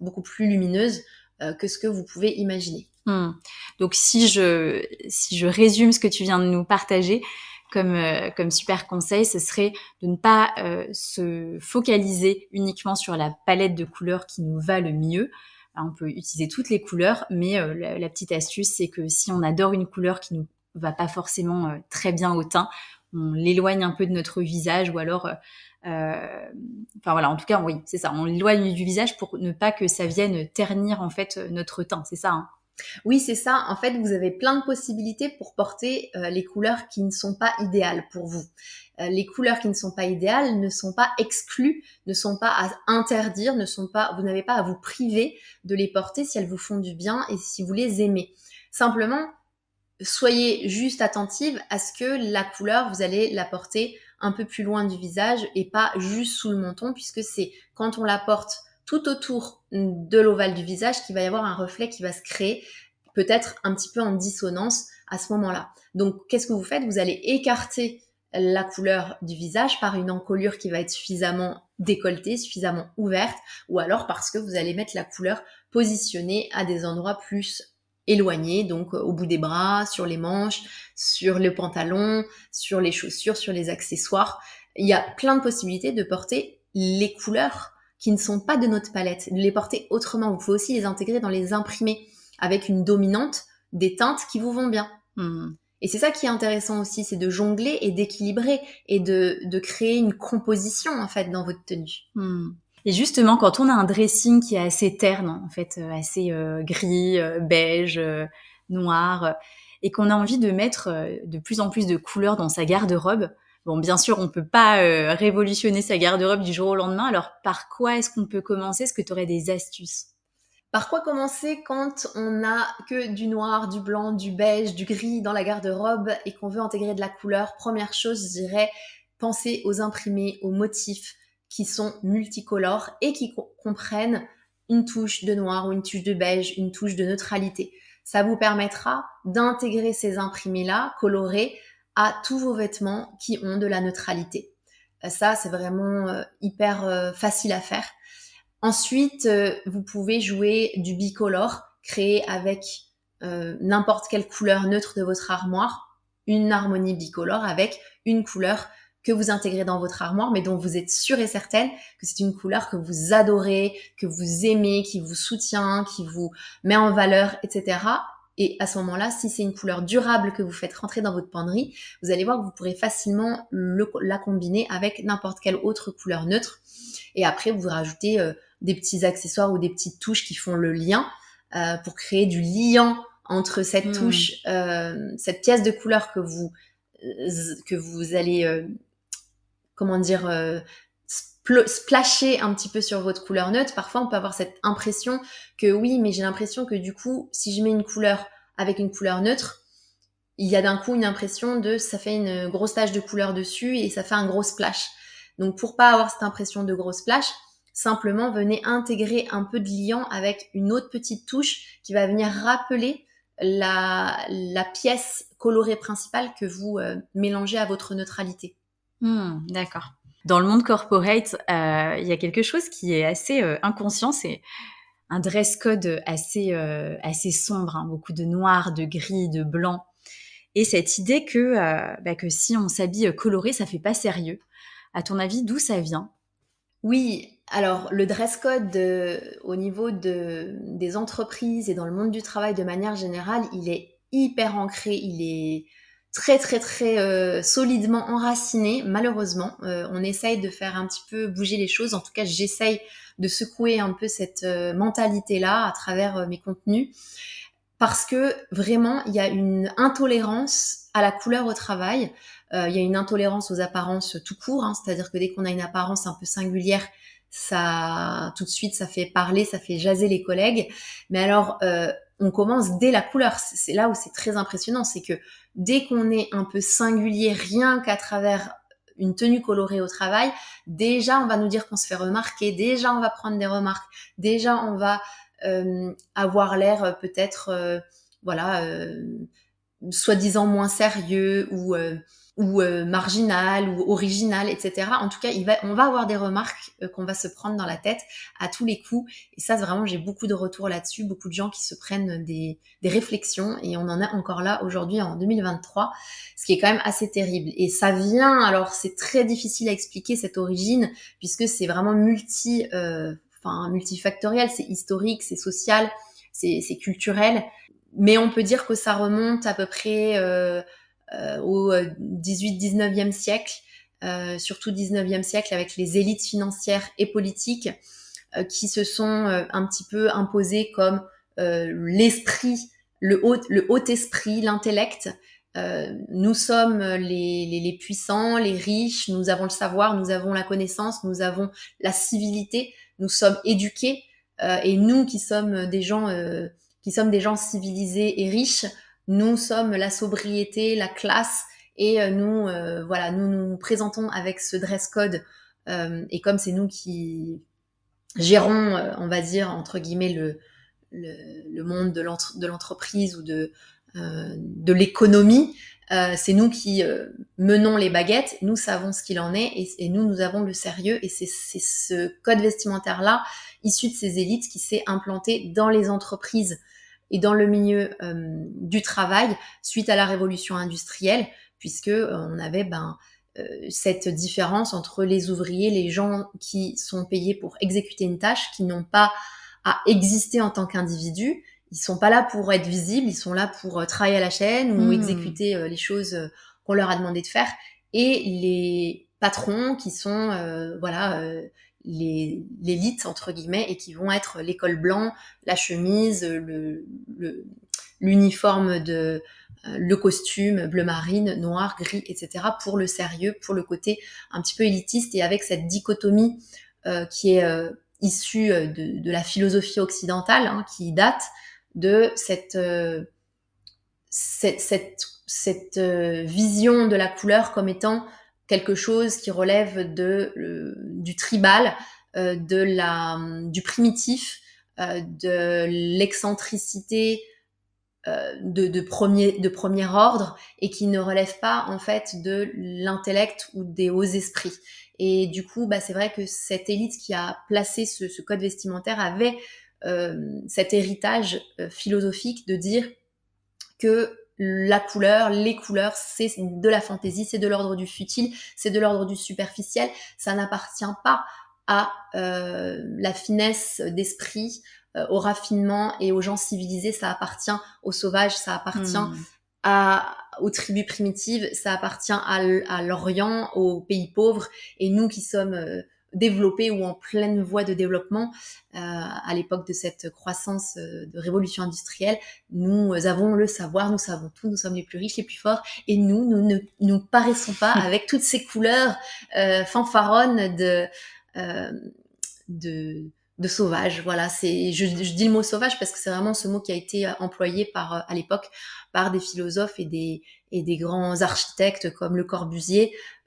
beaucoup plus lumineuses euh, que ce que vous pouvez imaginer. Hmm. Donc si je si je résume ce que tu viens de nous partager, comme, euh, comme super conseil, ce serait de ne pas euh, se focaliser uniquement sur la palette de couleurs qui nous va le mieux. on peut utiliser toutes les couleurs, mais euh, la, petite astuce, c'est que si on adore une couleur qui nous va pas forcément très bien au teint, on l'éloigne un peu de notre visage ou alors enfin voilà, en tout cas, oui, c'est ça. On l'éloigne du visage pour ne pas que ça vienne ternir en fait notre teint. C'est ça. Hein. Oui, c'est ça. En fait, vous avez plein de possibilités pour porter euh, les couleurs qui ne sont pas idéales pour vous. Euh, les couleurs qui ne sont pas idéales ne sont pas exclues, ne sont pas à interdire, ne sont pas, vous n'avez pas à vous priver de les porter si elles vous font du bien et si vous les aimez. Simplement, soyez juste attentive à ce que la couleur, vous allez la porter un peu plus loin du visage et pas juste sous le menton puisque c'est quand on la porte tout autour de l'ovale du visage qu'il va y avoir un reflet qui va se créer, peut-être un petit peu en dissonance à ce moment-là. Donc, qu'est-ce que vous faites? Vous allez écarter la couleur du visage par une encolure qui va être suffisamment décolletée, suffisamment ouverte, ou alors parce que vous allez mettre la couleur positionnée à des endroits plus éloignés, donc au bout des bras, sur les manches, sur le pantalon, sur les chaussures, sur les accessoires. Il y a plein de possibilités de porter les couleurs qui ne sont pas de notre palette, de les porter autrement. Vous pouvez aussi les intégrer dans les imprimés avec une dominante, des teintes qui vous vont bien. Hmm. Et c'est ça qui est intéressant aussi, c'est de jongler et d'équilibrer et de, de, créer une composition en fait dans votre tenue. Hmm. Et justement, quand on a un dressing qui est assez terne, en fait, euh, assez euh, gris, euh, beige, noir, et qu'on a envie de mettre de plus en plus de couleurs dans sa garde-robe, Bon, bien sûr, on peut pas euh, révolutionner sa garde-robe du jour au lendemain. Alors, par quoi est-ce qu'on peut commencer? Est-ce que tu aurais des astuces? Par quoi commencer quand on n'a que du noir, du blanc, du beige, du gris dans la garde-robe et qu'on veut intégrer de la couleur? Première chose, je dirais, penser aux imprimés, aux motifs qui sont multicolores et qui comprennent une touche de noir ou une touche de beige, une touche de neutralité. Ça vous permettra d'intégrer ces imprimés-là colorés à tous vos vêtements qui ont de la neutralité. Euh, ça, c'est vraiment euh, hyper euh, facile à faire. Ensuite, vous pouvez jouer du bicolore, créer avec n'importe quelle couleur neutre de votre armoire une harmonie bicolore avec une couleur que vous intégrez dans votre armoire, mais dont vous êtes sûr et certaine que c'est une couleur que vous adorez, que vous aimez, qui vous soutient, qui vous met en valeur, etc. Et à ce moment-là, si c'est une couleur durable que vous faites rentrer dans votre penderie, vous allez voir que vous pourrez facilement la combiner avec n'importe quelle autre couleur neutre. Et après, vous rajoutez euh, des petits accessoires ou des petites touches qui font le lien euh, pour créer du liant entre cette hmm. touche, euh, cette pièce de couleur que vous que vous allez comment dire splasher un petit peu sur votre couleur neutre, parfois on peut avoir cette impression que oui, mais j'ai l'impression que du coup, si je mets une couleur avec une couleur neutre, il y a d'un coup une impression de ça fait une grosse tache de couleur dessus et ça fait un gros splash. Donc pour pas avoir cette impression de gros splash, simplement venez intégrer un peu de liant avec une autre petite touche qui va venir rappeler la, pièce colorée principale que vous euh, mélangez à votre neutralité. Hmm, d'accord dans le monde corporate, euh, il y a quelque chose qui est assez euh, inconscient, c'est un dress code assez euh, assez sombre, hein, beaucoup de noir, de gris, de blanc, et cette idée que bah, que si on s'habille coloré, ça fait pas sérieux. À ton avis, d'où ça vient? Oui, alors le dress code au niveau de, des entreprises et dans le monde du travail de manière générale, il est hyper ancré, il est très très très euh, solidement enraciné, malheureusement. Euh, on essaye de faire un petit peu bouger les choses. En tout cas, j'essaye de secouer un peu cette euh, mentalité-là à travers mes contenus. parce que vraiment, il y a une intolérance à la couleur au travail. Euh, il y a une intolérance aux apparences tout court, hein, c'est-à-dire que dès qu'on a une apparence un peu singulière, ça tout de suite ça fait parler, ça fait jaser les collègues. Mais alors euh, on commence dès la couleur. C'est là où c'est très impressionnant, c'est que dès qu'on est un peu singulier, rien qu'à travers une tenue colorée au travail, déjà on va nous dire qu'on se fait remarquer, déjà on va prendre des remarques, déjà on va euh, avoir l'air euh, peut-être, euh, voilà, soi-disant moins sérieux ou ou marginal ou original, etc. En tout cas, il va, on va avoir des remarques qu'on va se prendre dans la tête à tous les coups. Et ça, vraiment, j'ai beaucoup de retours là-dessus, beaucoup de gens qui se prennent des, des réflexions et on en a encore là aujourd'hui en 2023, ce qui est quand même assez terrible. Et ça vient, alors c'est très difficile à expliquer cette origine puisque c'est vraiment multi, euh, enfin multifactoriel, c'est historique, c'est social, c'est culturel. Mais on peut dire que ça remonte à peu près euh, euh, au 18-19e siècle, euh, surtout 19e siècle avec les élites financières et politiques qui se sont un petit peu imposées comme l'esprit, le haut, le haut esprit, l'intellect, euh, nous sommes les, les, les, puissants, les riches, nous avons le savoir, nous avons la connaissance, nous avons la civilité, nous sommes éduqués euh, et nous qui sommes des gens euh, qui sommes des gens civilisés et riches, nous sommes la sobriété, la classe et euh, nous voilà nous nous présentons avec ce dress code et comme c'est nous qui gérons on va dire entre guillemets le le, monde de l'entreprise ou de de l'économie, euh, c'est nous qui euh, menons les baguettes, nous savons ce qu'il en est et, nous, nous avons le sérieux. Et c'est ce code vestimentaire-là, issu de ces élites, qui s'est implanté dans les entreprises et dans le milieu euh, du travail suite à la révolution industrielle, puisque on avait ben, cette différence entre les ouvriers, les gens qui sont payés pour exécuter une tâche, qui n'ont pas à exister en tant qu'individu, ils sont pas là pour être visibles, ils sont là pour euh, travailler à la chaîne ou hmm. exécuter euh, les choses euh, qu'on leur a demandé de faire. Et les patrons qui sont voilà l'élite entre guillemets et qui vont être l'école blanc, la chemise, le l'uniforme de le costume bleu marine, noir, gris, etc. pour le sérieux, pour le côté un petit peu élitiste et avec cette dichotomie qui est issue de, de, la philosophie occidentale hein, qui date de cette, euh, cette, cette, euh, vision de la couleur comme étant quelque chose qui relève de, du tribal, euh, de la, du primitif, de l'excentricité de, de, premier, de premier ordre et qui ne relève pas en fait de l'intellect ou des hauts esprits. Et du coup, bah, c'est vrai que cette élite qui a placé ce, ce code vestimentaire avait euh, cet héritage euh, philosophique de dire que la couleur, les couleurs, c'est de la fantaisie, c'est de l'ordre du futile, c'est de l'ordre du superficiel. Ça n'appartient pas à euh, la finesse d'esprit, au raffinement et aux gens civilisés. Ça appartient aux sauvages, ça appartient hmm. à, aux tribus primitives, ça appartient à, à l'Orient, aux pays pauvres. Et nous qui sommes développés ou en pleine voie de développement euh, à l'époque de cette croissance euh, de révolution industrielle. Nous avons le savoir, nous savons tout, nous sommes les plus riches, les plus forts, et nous, nous ne nous paraissons pas [LAUGHS] avec toutes ces couleurs euh, fanfaronnes de, euh, de de sauvage. Voilà, c'est je, je, dis le mot sauvage parce que c'est vraiment ce mot qui a été employé par à l'époque par des philosophes et des et des grands architectes comme Le Corbusier euh,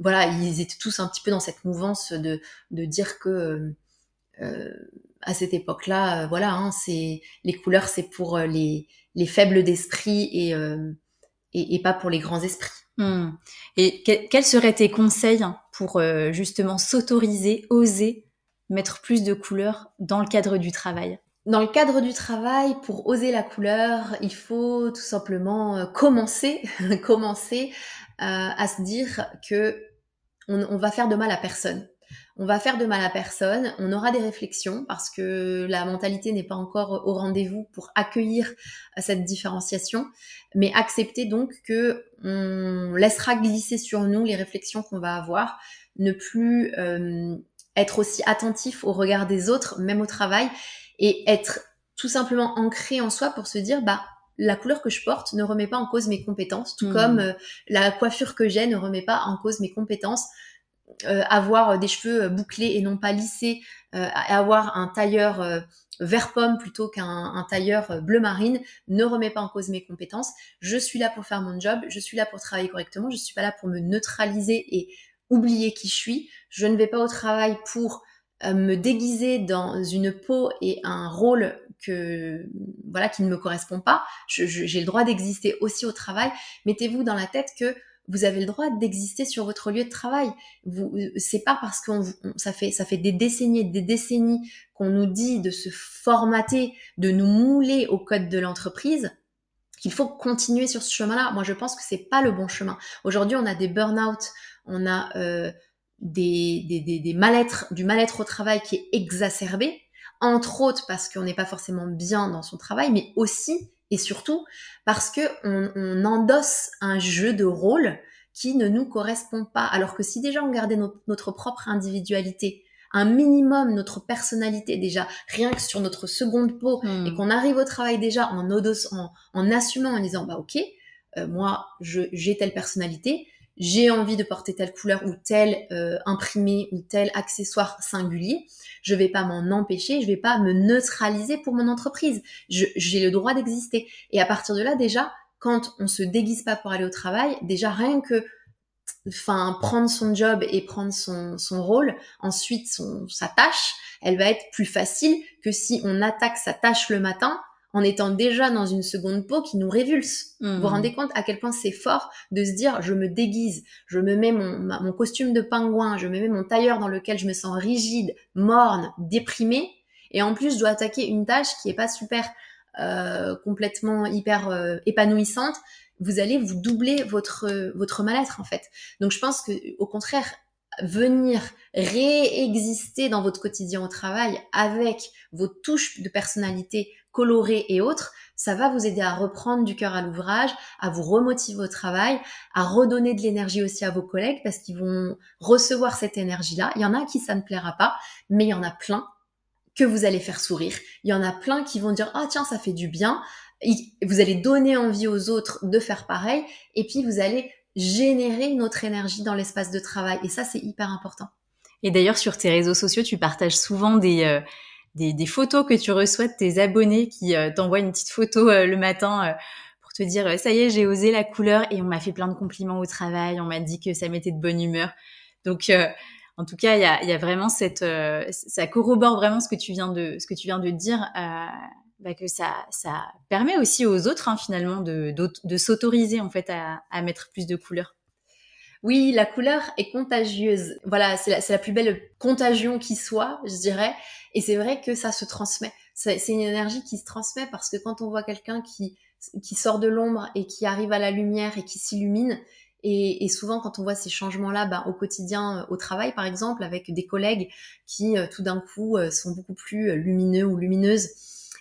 voilà, ils étaient tous un petit peu dans cette mouvance de, de dire que euh, euh, à cette époque-là, voilà, hein, c'est les couleurs, c'est pour les, les faibles d'esprit et, et, et, pas pour les grands esprits. Hmm. Et quels seraient tes conseils pour justement s'autoriser, oser mettre plus de couleurs dans le cadre du travail? Dans le cadre du travail, pour oser la couleur, il faut tout simplement commencer, [LAUGHS] commencer à se dire que on, va faire de mal à personne. On va faire de mal à personne, on aura des réflexions parce que la mentalité n'est pas encore au rendez-vous pour accueillir cette différenciation, mais accepter donc que on laissera glisser sur nous les réflexions qu'on va avoir, ne plus euh, être aussi attentif au regard des autres, même au travail, et être tout simplement ancré en soi pour se dire, bah, la couleur que je porte ne remet pas en cause mes compétences, tout mmh. comme euh, la coiffure que j'ai ne remet pas en cause mes compétences. Euh, avoir des cheveux bouclés et non pas lissés, avoir un tailleur vert pomme plutôt qu'un tailleur bleu marine ne remet pas en cause mes compétences. Je suis là pour faire mon job, je suis là pour travailler correctement, je suis pas là pour me neutraliser et oublier qui je suis. Je ne vais pas au travail pour me déguiser dans une peau et un rôle que voilà qui ne me correspond pas. J'ai le droit d'exister aussi au travail. Mettez-vous dans la tête que vous avez le droit d'exister sur votre lieu de travail. Vous, c'est pas parce qu'on ça fait ça fait des décennies et des décennies qu'on nous dit de se formater, de nous mouler au code de l'entreprise qu'il faut continuer sur ce chemin-là. Moi, je pense que c'est pas le bon chemin. Aujourd'hui, on a des burn-out, on a euh, des, des, des, des mal-être, du mal-être au travail qui est exacerbé, entre autres parce qu'on n'est pas forcément bien dans son travail, mais aussi et surtout parce que on, on, endosse un jeu de rôle qui ne nous correspond pas. Alors que si déjà on gardait notre propre individualité, un minimum notre personnalité déjà, rien que sur notre seconde peau, hmm. et qu'on arrive au travail déjà en, en, en assumant, en disant bah ok, euh, moi j'ai telle personnalité, j'ai envie de porter telle couleur ou tel euh, imprimé ou tel accessoire singulier, je vais pas m'en empêcher, je vais pas me neutraliser pour mon entreprise. J'ai le droit d'exister. Et à partir de là, déjà, quand on se déguise pas pour aller au travail, déjà rien que enfin prendre son job et prendre son, son rôle, ensuite son, sa tâche, elle va être plus facile que si on attaque sa tâche le matin en étant déjà dans une seconde peau qui nous révulse. Vous vous mmh. rendez compte à quel point c'est fort de se dire je me déguise, je me mets mon, mon costume de pingouin, je me mets mon tailleur dans lequel je me sens rigide, morne, déprimée, et en plus je dois attaquer une tâche qui est pas super euh, complètement hyper euh, épanouissante. Vous allez vous doubler votre votre mal-être en fait. Donc je pense que au contraire venir réexister dans votre quotidien au travail avec vos touches de personnalité colorées et autres, ça va vous aider à reprendre du cœur à l'ouvrage, à vous remotiver au travail, à redonner de l'énergie aussi à vos collègues parce qu'ils vont recevoir cette énergie-là. Il y en a qui ça ne plaira pas, mais il y en a plein que vous allez faire sourire. Il y en a plein qui vont dire, ah tiens, ça fait du bien. Vous allez donner envie aux autres de faire pareil et puis vous allez générer une autre énergie dans l'espace de travail. Et ça, c'est hyper important. Et d'ailleurs, sur tes réseaux sociaux, tu partages souvent des, euh, des, photos que tu reçois de tes abonnés qui euh, t'envoient une petite photo euh, le matin pour te dire ça y est, j'ai osé la couleur et on m'a fait plein de compliments au travail, on m'a dit que ça mettait de bonne humeur. Donc en tout cas, il y a, y a, vraiment cette, ça corrobore vraiment ce que tu viens de, ce que tu viens de dire bah, que ça, ça permet aussi aux autres hein, finalement de, de, s'autoriser en fait à, à, mettre plus de couleurs. Oui, la couleur est contagieuse. Voilà, c'est la, la, plus belle contagion qui soit, je dirais. Et c'est vrai que ça se transmet. C'est une énergie qui se transmet parce que quand on voit quelqu'un qui, qui sort de l'ombre et qui arrive à la lumière et qui s'illumine, et, et, souvent, quand on voit ces changements-là ben, au quotidien, au travail par exemple, avec des collègues qui euh, tout d'un coup euh, sont beaucoup plus lumineux ou lumineuses,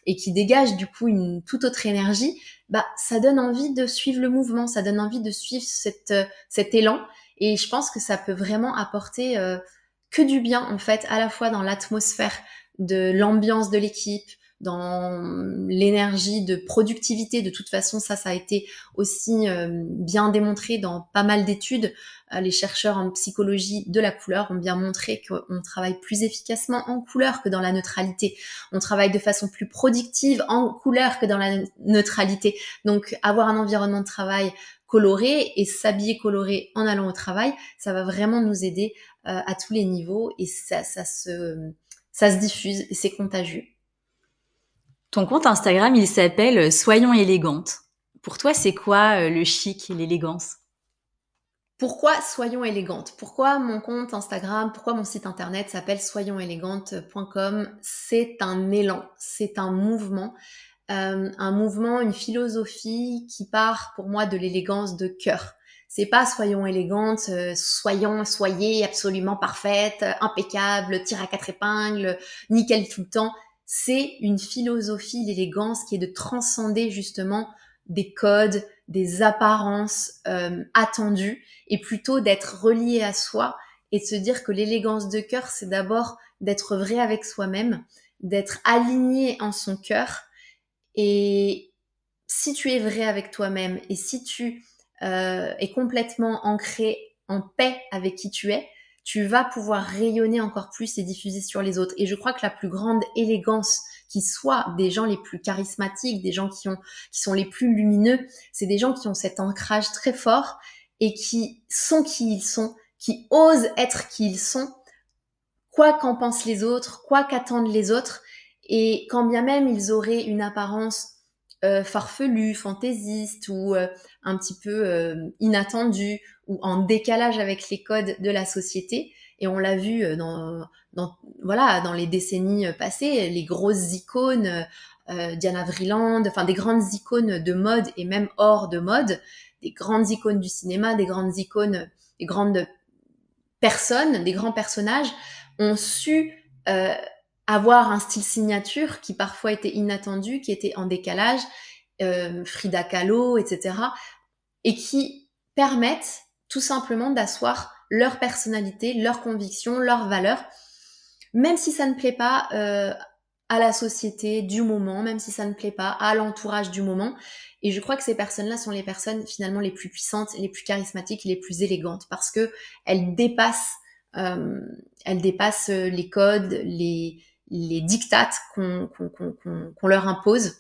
et qui dégage du coup une toute autre énergie, bah ça donne envie de suivre le mouvement, ça donne envie de suivre euh, cet élan. Et je pense que ça peut vraiment apporter euh, que du bien en fait, à la fois dans l'atmosphère de l'ambiance de l'équipe, dans l'énergie de productivité. De toute façon, ça, ça a été aussi euh, bien démontré dans pas mal d'études. Euh, les chercheurs en psychologie de la couleur ont bien montré qu'on travaille plus efficacement en couleur que dans la neutralité. On travaille de façon plus productive en couleur que dans la neutralité. Donc, avoir un environnement de travail coloré et s'habiller coloré en allant au travail, ça va vraiment nous aider euh, à tous les niveaux et ça, ça se ça se diffuse et c'est contagieux. Ton compte Instagram, il s'appelle Soyons élégantes. Pour toi, c'est quoi euh, le chic et l'élégance? Pourquoi soyons élégantes? Pourquoi mon compte Instagram Pourquoi mon site internet s'appelle soyonsélégantes.com C'est un élan, c'est un mouvement, euh, un mouvement, une philosophie qui part pour moi de l'élégance de cœur. C'est pas soyons élégantes, euh, soyons, soyez absolument parfaite, impeccable, tir à quatre épingles, nickel tout le temps c'est une philosophie, l'élégance qui est de transcender justement des codes, des apparences euh, attendues et plutôt d'être relié à soi et de se dire que l'élégance de cœur, c'est d'abord d'être vrai avec soi-même, d'être aligné en son cœur. Et si tu es vrai avec toi-même et si tu euh, es complètement ancré en paix avec qui tu es, tu vas pouvoir rayonner encore plus et diffuser sur les autres. Et je crois que la plus grande élégance qui soit des gens les plus charismatiques, des gens qui ont, qui sont les plus lumineux, c'est des gens qui ont cet ancrage très fort et qui sont qui ils sont, qui osent être qui ils sont, quoi qu'en pensent les autres, quoi qu'attendent les autres, et quand bien même ils auraient une apparence euh, farfelue, fantaisiste ou euh, un petit peu euh, inattendue ou en décalage avec les codes de la société, et on l'a vu euh, dans, dans, voilà, dans les décennies passées, les grosses icônes, euh, Diana Vreeland, enfin des grandes icônes de mode et même hors de mode, des grandes icônes du cinéma, des grandes icônes, des grandes personnes, des grands personnages ont su euh, avoir un style signature qui parfois était inattendu, qui était en décalage, euh, Frida Kahlo, etc., et qui permettent tout simplement d'asseoir leur personnalité, leurs convictions, leurs valeurs, même si ça ne plaît pas euh, à la société du moment, même si ça ne plaît pas à l'entourage du moment. Et je crois que ces personnes-là sont les personnes finalement les plus puissantes, les plus charismatiques, les plus élégantes, parce que elles dépassent, euh, elles dépassent les codes, les, les dictates qu'on leur impose.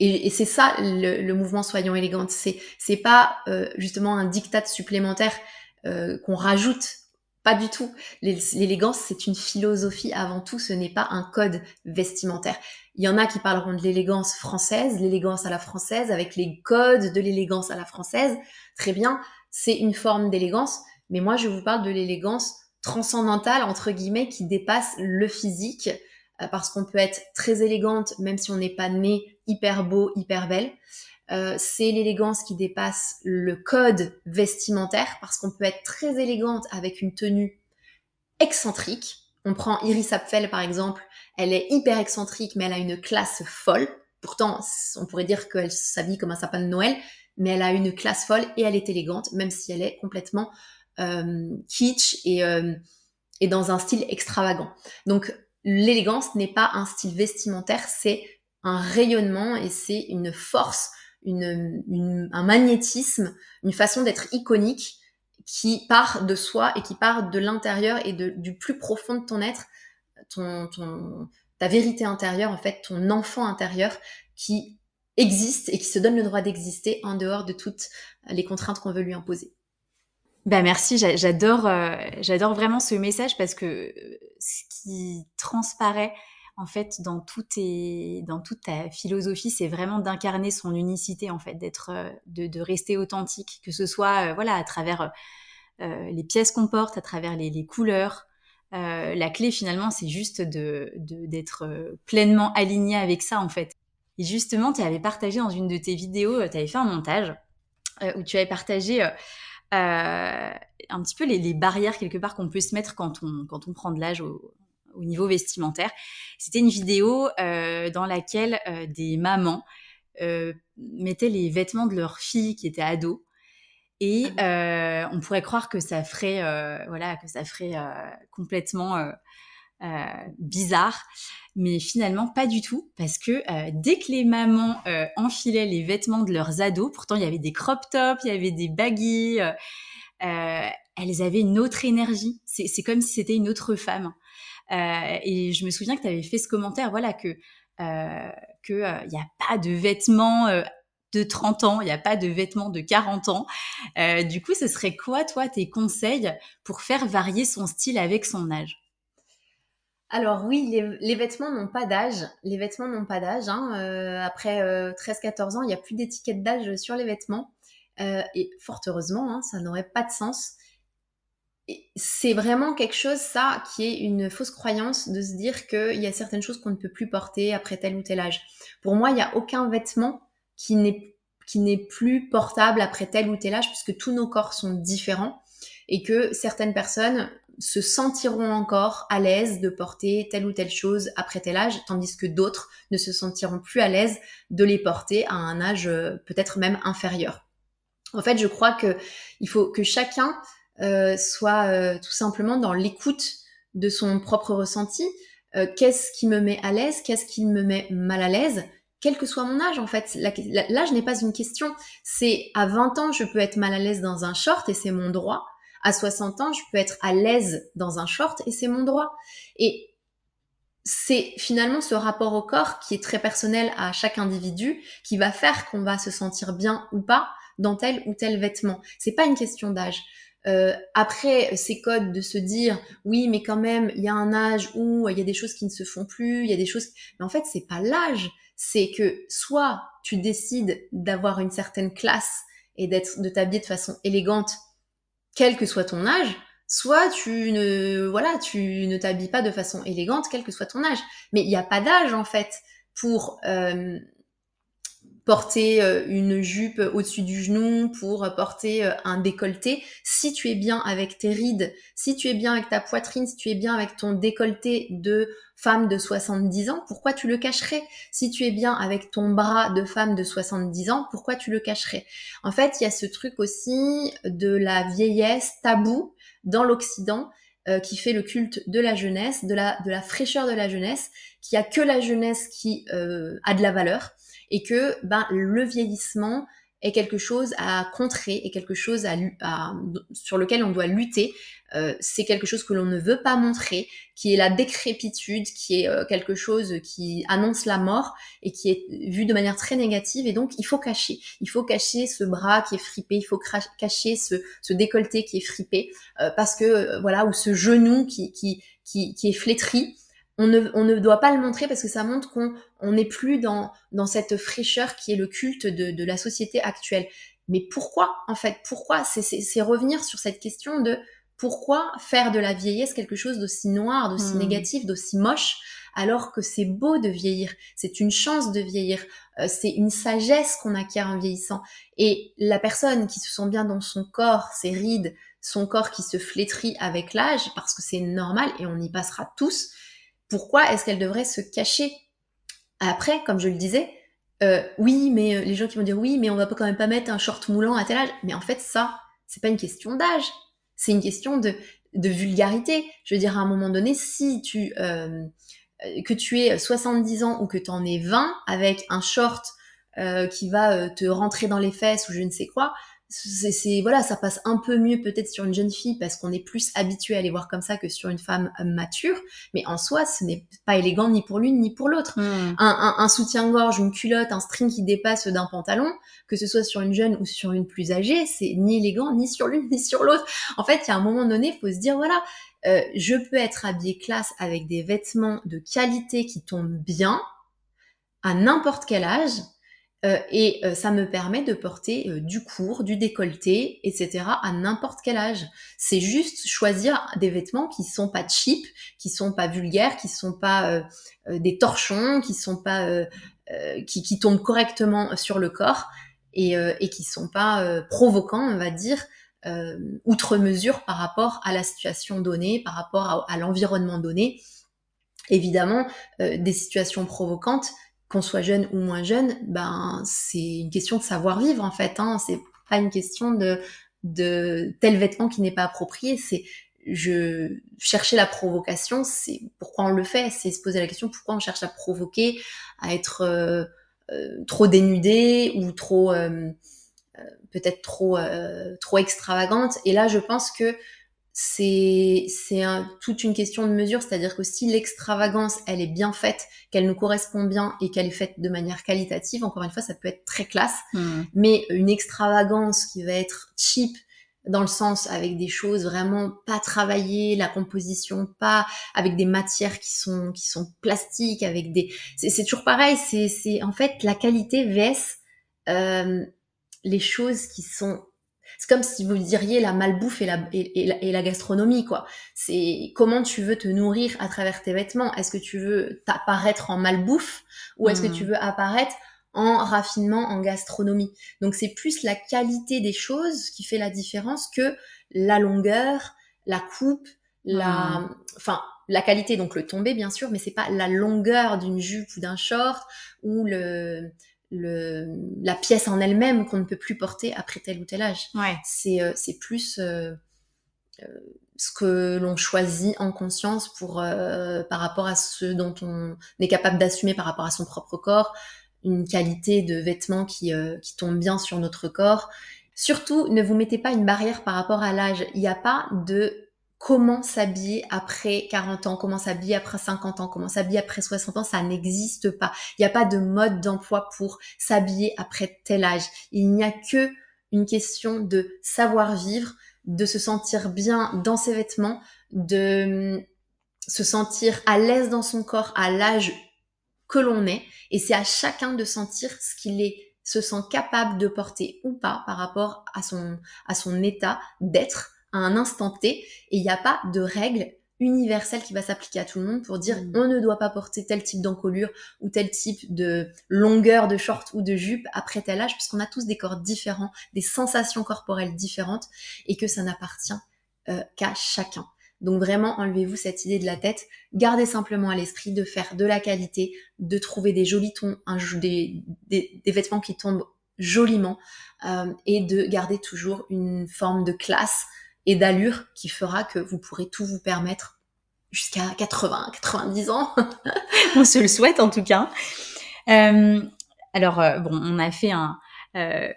Et, et c'est ça le, le, mouvement Soyons élégantes. C'est c'est pas euh, justement un dictat supplémentaire euh, qu'on rajoute. Pas du tout. L'élégance, c'est une philosophie avant tout, ce n'est pas un code vestimentaire. Il y en a qui parleront de l'élégance française, l'élégance à la française, avec les codes de l'élégance à la française. Très bien, c'est une forme d'élégance, mais moi je vous parle de l'élégance transcendantale, entre guillemets, qui dépasse le physique, parce qu'on peut être très élégante même si on n'est pas né hyper beau, hyper belle. Euh, c'est l'élégance qui dépasse le code vestimentaire parce qu'on peut être très élégante avec une tenue excentrique. On prend Iris Apfel par exemple, elle est hyper excentrique mais elle a une classe folle. Pourtant, on pourrait dire qu'elle s'habille comme un sapin de Noël, mais elle a une classe folle et elle est élégante, même si elle est complètement euh, kitsch et, euh, et dans un style extravagant. Donc l'élégance n'est pas un style vestimentaire, c'est un rayonnement et c'est une force une, un magnétisme, une façon d'être iconique qui part de soi et qui part de l'intérieur et du plus profond de ton être, ton, ton, ta vérité intérieure, en fait, ton enfant intérieur qui existe et qui se donne le droit d'exister en dehors de toutes les contraintes qu'on veut lui imposer. Bah merci, j'adore, euh, j'adore vraiment ce message parce que euh, ce qui transparaît en fait, dans, tout dans toute ta philosophie, c'est vraiment d'incarner son unicité, en fait, d'être, euh, de, rester authentique, que ce soit, voilà, à travers les pièces qu'on porte, à travers les, couleurs. la clé, finalement, c'est juste de, d'être pleinement aligné avec ça, en fait. Et justement, tu avais partagé dans une de tes vidéos, tu avais fait un montage où tu avais partagé un petit peu les, barrières quelque part qu'on peut se mettre quand on, quand on prend de l'âge au, au niveau vestimentaire. C'était une vidéo euh, dans laquelle euh, des mamans euh, mettaient les vêtements de leurs filles qui étaient ados. Et ah on pourrait croire que ça ferait, voilà, que ça ferait complètement bizarre, mais finalement pas du tout, parce que dès que les mamans enfilaient les vêtements de leurs ados, pourtant il y avait des crop tops, il y avait des baggy, elles avaient une autre énergie. C'est comme si c'était une autre femme. Euh, et je me souviens que tu avais fait ce commentaire, voilà, que euh, qu'il n'y euh, a pas de vêtements de 30 ans, il n'y a pas de vêtements de 40 ans. du coup, ce serait quoi, toi, tes conseils pour faire varier son style avec son âge? Alors oui, les, vêtements n'ont pas d'âge. Les vêtements n'ont pas d'âge. Hein. après 13-14 ans, il n'y a plus d'étiquette d'âge sur les vêtements. et fort heureusement, hein, ça n'aurait pas de sens c'est vraiment quelque chose, ça, qui est une fausse croyance de se dire qu'il y a certaines choses qu'on ne peut plus porter après tel ou tel âge. Pour moi, il n'y a aucun vêtement qui n'est qui n'est plus portable après tel ou tel âge, puisque tous nos corps sont différents et que certaines personnes se sentiront encore à l'aise de porter telle ou telle chose après tel âge, tandis que d'autres ne se sentiront plus à l'aise de les porter à un âge euh, peut-être même inférieur. En fait, je crois que il faut que chacun euh, soit euh, tout simplement dans l'écoute de son propre ressenti. Qu'est-ce qui me met à l'aise? Qu'est-ce qui me met mal à l'aise? Quel que soit mon âge en fait. L'âge n'est pas une question. C'est à 20 ans, je peux être mal à l'aise dans un short et c'est mon droit. À 60 ans, je peux être à l'aise dans un short et c'est mon droit. Et c'est finalement ce rapport au corps qui est très personnel à chaque individu qui va faire qu'on va se sentir bien ou pas dans tel ou tel vêtement. C'est pas une question d'âge. Euh, après ces codes de se dire oui mais quand même il y a un âge où il y a des choses qui ne se font plus, il y a des choses mais en fait c'est pas l'âge, c'est que soit tu décides d'avoir une certaine classe et d'être de t'habiller de façon élégante quel que soit ton âge, soit tu ne voilà, tu ne t'habilles pas de façon élégante quel que soit ton âge. Mais il n'y a pas d'âge en fait pour euh, porter euh, une jupe au-dessus du genou, pour porter euh, un décolleté, si tu es bien avec tes rides, si tu es bien avec ta poitrine, si tu es bien avec ton décolleté de femme de 70 ans, pourquoi tu le cacherais? Si tu es bien avec ton bras de femme de 70 ans, pourquoi tu le cacherais? En fait, il y a ce truc aussi de la vieillesse tabou dans l'Occident euh, qui fait le culte de la jeunesse, de la, de la fraîcheur de la jeunesse, qui a que la jeunesse qui a de la valeur et que ben, le vieillissement est quelque chose à contrer et quelque chose à, sur lequel on doit lutter. Euh, c'est quelque chose que l'on ne veut pas montrer, qui est la décrépitude, qui est euh, quelque chose qui annonce la mort et qui est vu de manière très négative. Et donc, il faut cacher. Il faut cacher ce bras qui est fripé, il faut cacher ce, ce décolleté qui est fripé, euh, parce que voilà, ou ce genou qui, qui, qui, qui est flétri on ne, doit pas le montrer parce que ça montre qu'on n'est plus dans, dans cette fraîcheur qui est le culte de, la société actuelle. Mais pourquoi, en fait Pourquoi C'est revenir sur cette question de pourquoi faire de la vieillesse quelque chose d'aussi noir, d'aussi hmm. négatif, d'aussi moche, alors que c'est beau de vieillir, c'est une chance de vieillir, euh, c'est une sagesse qu'on acquiert en vieillissant. Et la personne qui se sent bien dans son corps, ses rides, son corps qui se flétrit avec l'âge, parce que c'est normal et on y passera tous, pourquoi est-ce qu'elle devrait se cacher Après, comme je le disais, euh, oui, mais euh, les gens qui vont dire oui, mais on va quand même pas mettre un short moulant à tel âge. Mais en fait, ça, c'est pas une question d'âge, c'est une question de, vulgarité. Je veux dire, à un moment donné, si tu euh, que tu es 70 ans ou que tu en es 20 avec un short qui va te rentrer dans les fesses ou je ne sais quoi, c'est voilà, ça passe un peu mieux peut-être sur une jeune fille parce qu'on est plus habitué à les voir comme ça que sur une femme euh, mature. Mais en soi, ce n'est pas élégant ni pour l'une ni pour l'autre. Hmm. Un, soutien-gorge, une culotte, un string qui dépasse d'un pantalon, que ce soit sur une jeune ou sur une plus âgée, c'est ni élégant ni sur l'une ni sur l'autre. En fait, il y a un moment donné, faut se dire voilà, euh, je peux être habillée classe avec des vêtements de qualité qui tombent bien à n'importe quel âge euh, et euh, ça me permet de porter euh, du court, du décolleté, etc. à n'importe quel âge. C'est juste choisir des vêtements qui sont pas cheap, qui sont pas vulgaires, qui sont pas des torchons, qui sont pas qui, qui, tombent correctement sur le corps et, et qui sont pas provocants, on va dire, outre mesure par rapport à la situation donnée, par rapport à, à l'environnement donné. Évidemment, des situations provocantes, qu'on soit jeune ou moins jeune, ben c'est une question de savoir vivre en fait. Hein. C'est pas une question de de tel vêtement qui n'est pas approprié. C'est je chercher la provocation. C'est pourquoi on le fait. C'est se poser la question pourquoi on cherche à provoquer, à être euh, euh, trop dénudé ou trop euh, peut-être trop trop extravagante. Et là, je pense que c'est c'est toute une question de mesure, c'est-à-dire que si l'extravagance elle est bien faite, qu'elle nous correspond bien et qu'elle est faite de manière qualitative, encore une fois, ça peut être très classe. Hmm. Mais une extravagance qui va être cheap dans le sens avec des choses vraiment pas travaillées, la composition pas avec des matières qui sont qui sont plastiques, avec des c'est toujours pareil, c'est c'est en fait la qualité vs euh, les choses qui sont c'est comme si vous diriez la malbouffe et la, et, la, gastronomie, quoi. C'est comment tu veux te nourrir à travers tes vêtements? Est-ce que tu veux t'apparaître en malbouffe ou est-ce que tu hmm. veux apparaître en raffinement, en gastronomie? Donc c'est plus la qualité des choses qui fait la différence que la longueur, la coupe, la, hmm. enfin la qualité donc le tombé bien sûr, mais c'est pas la longueur d'une jupe ou d'un short ou le le, la pièce en elle-même qu'on ne peut plus porter après tel ou tel âge. Ouais. C'est euh, c'est plus euh, euh, ce que l'on choisit en conscience pour par rapport à ce dont on est capable d'assumer par rapport à son propre corps, une qualité de vêtements qui, euh, qui tombe bien sur notre corps. Surtout, ne vous mettez pas une barrière par rapport à l'âge. Il n'y a pas de comment s'habiller après 40 ans, comment s'habiller après 50 ans, comment s'habiller après 60 ans, ça n'existe pas. Il n'y a pas de mode d'emploi pour s'habiller après tel âge. Il n'y a que une question de savoir vivre, de se sentir bien dans ses vêtements, de hum, se sentir à l'aise dans son corps à l'âge que l'on est. Et c'est à chacun de sentir ce qu'il est se sent capable de porter ou pas par rapport à son, à son état d'être à un instant T. Et il n'y a pas de règle universelle qui va s'appliquer à tout le monde pour dire mm. on ne doit pas porter tel type d'encolure ou tel type de longueur de short ou de jupe après tel âge, puisqu'on a tous des corps différents, des sensations corporelles différentes et que ça n'appartient euh, qu'à chacun. Donc vraiment, enlevez-vous cette idée de la tête. Gardez simplement à l'esprit de faire de la qualité, de trouver des jolis tons, des, des, vêtements qui tombent joliment euh, et de garder toujours une forme de classe et d'allure qui fera que vous pourrez tout vous permettre jusqu'à 80, 90 ans. [LAUGHS] on se le souhaite en tout cas. Euh, alors, euh, bon, on a fait un, euh,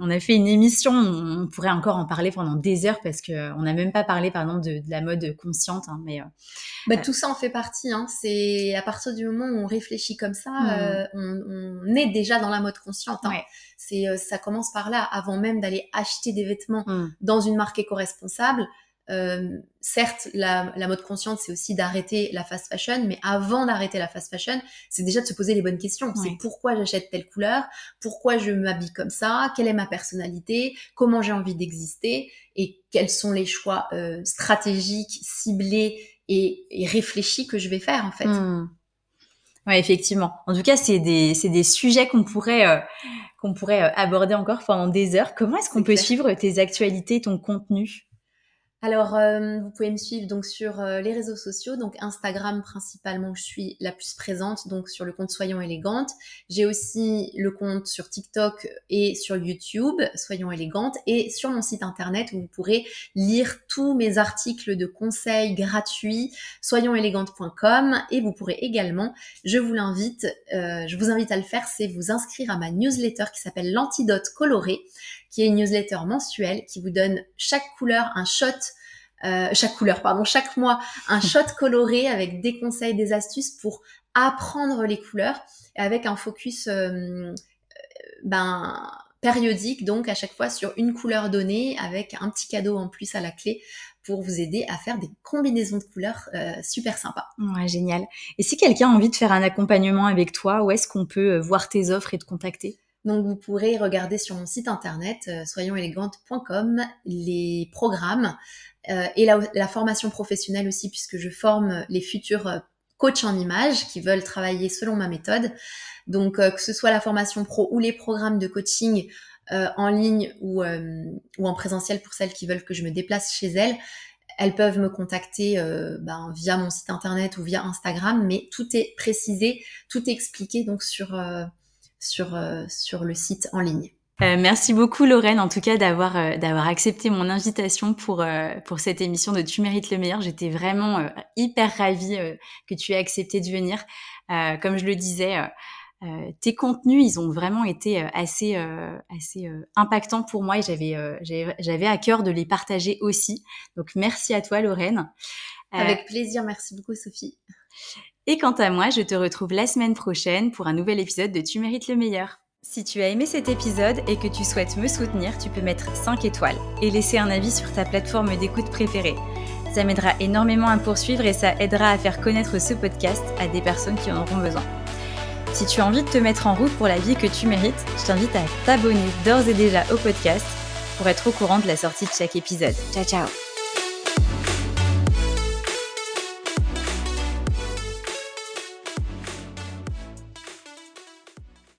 on a fait une émission, on pourrait encore en parler pendant des heures parce que on n'a même pas parlé, par exemple, de, la mode consciente. Hein, mais euh, bah, tout ça en fait partie. Hein. C'est à partir du moment où on réfléchit comme ça, hmm. euh, on, est déjà dans la mode consciente. Hein. C'est ça commence par là, avant même d'aller acheter des vêtements hmm. dans une marque éco-responsable. Euh, certes, la, mode consciente, c'est aussi d'arrêter la fast fashion, mais avant d'arrêter la fast fashion, c'est déjà de se poser les bonnes questions. C'est pourquoi j'achète telle couleur, pourquoi je m'habille comme ça, quelle est ma personnalité, comment j'ai envie d'exister, et quels sont les choix euh, stratégiques, ciblés et, réfléchis que je vais faire en fait. Hmm. Ouais, effectivement. En tout cas, c'est des, des sujets qu'on pourrait, euh, qu'on pourrait aborder encore pendant des heures. Comment est-ce qu'on peut suivre tes actualités, ton contenu? Alors, euh, vous pouvez me suivre donc sur euh, les réseaux sociaux, donc Instagram principalement, je suis la plus présente, donc sur le compte Soyons élégantes. J'ai aussi le compte sur TikTok et sur YouTube, Soyons élégantes, et sur mon site internet où vous pourrez lire tous mes articles de conseils gratuits, soyonsélégantes.com, et vous pourrez également, je vous l'invite, euh, je vous invite à le faire, c'est vous inscrire à ma newsletter qui s'appelle l'antidote coloré qui est une newsletter mensuelle qui vous donne chaque couleur un shot euh, chaque couleur, pardon, chaque mois, un [LAUGHS] shot coloré avec des conseils, des astuces pour apprendre les couleurs avec un focus euh, euh, ben, périodique, donc à chaque fois sur une couleur donnée avec un petit cadeau en plus à la clé pour vous aider à faire des combinaisons de couleurs super sympas. Ouais, génial. Et si quelqu'un a envie de faire un accompagnement avec toi, où est-ce qu'on peut voir tes offres et te contacter? Donc vous pourrez regarder sur mon site internet euh, soyonsélégante.com les programmes euh, et la, formation professionnelle aussi puisque je forme les futurs euh, coachs en images qui veulent travailler selon ma méthode. Donc que ce soit la formation pro ou les programmes de coaching en ligne ou, ou en présentiel pour celles qui veulent que je me déplace chez elles, elles peuvent me contacter ben, via mon site internet ou via Instagram, mais tout est précisé, tout est expliqué donc sur, euh, sur le site en ligne. Euh, merci beaucoup Lorraine en tout cas d'avoir euh, d'avoir accepté mon invitation pour pour cette émission de Tu mérites le meilleur. J'étais vraiment hyper ravie que tu aies accepté de venir. comme je le disais, tes contenus ils ont vraiment été assez assez impactants pour moi et j'avais j'avais à cœur de les partager aussi. Donc merci à toi Lorraine. Avec plaisir, merci beaucoup Sophie. Et quant à moi, je te retrouve la semaine prochaine pour un nouvel épisode de Tu mérites le meilleur. Si tu as aimé cet épisode et que tu souhaites me soutenir, tu peux mettre 5 étoiles et laisser un avis sur ta plateforme d'écoute préférée. Ça m'aidera énormément à poursuivre et ça aidera à faire connaître ce podcast à des personnes qui en auront besoin. Si tu as envie de te mettre en route pour la vie que tu mérites, je t'invite à t'abonner d'ores et déjà au podcast pour être au courant de la sortie de chaque épisode. Ciao ciao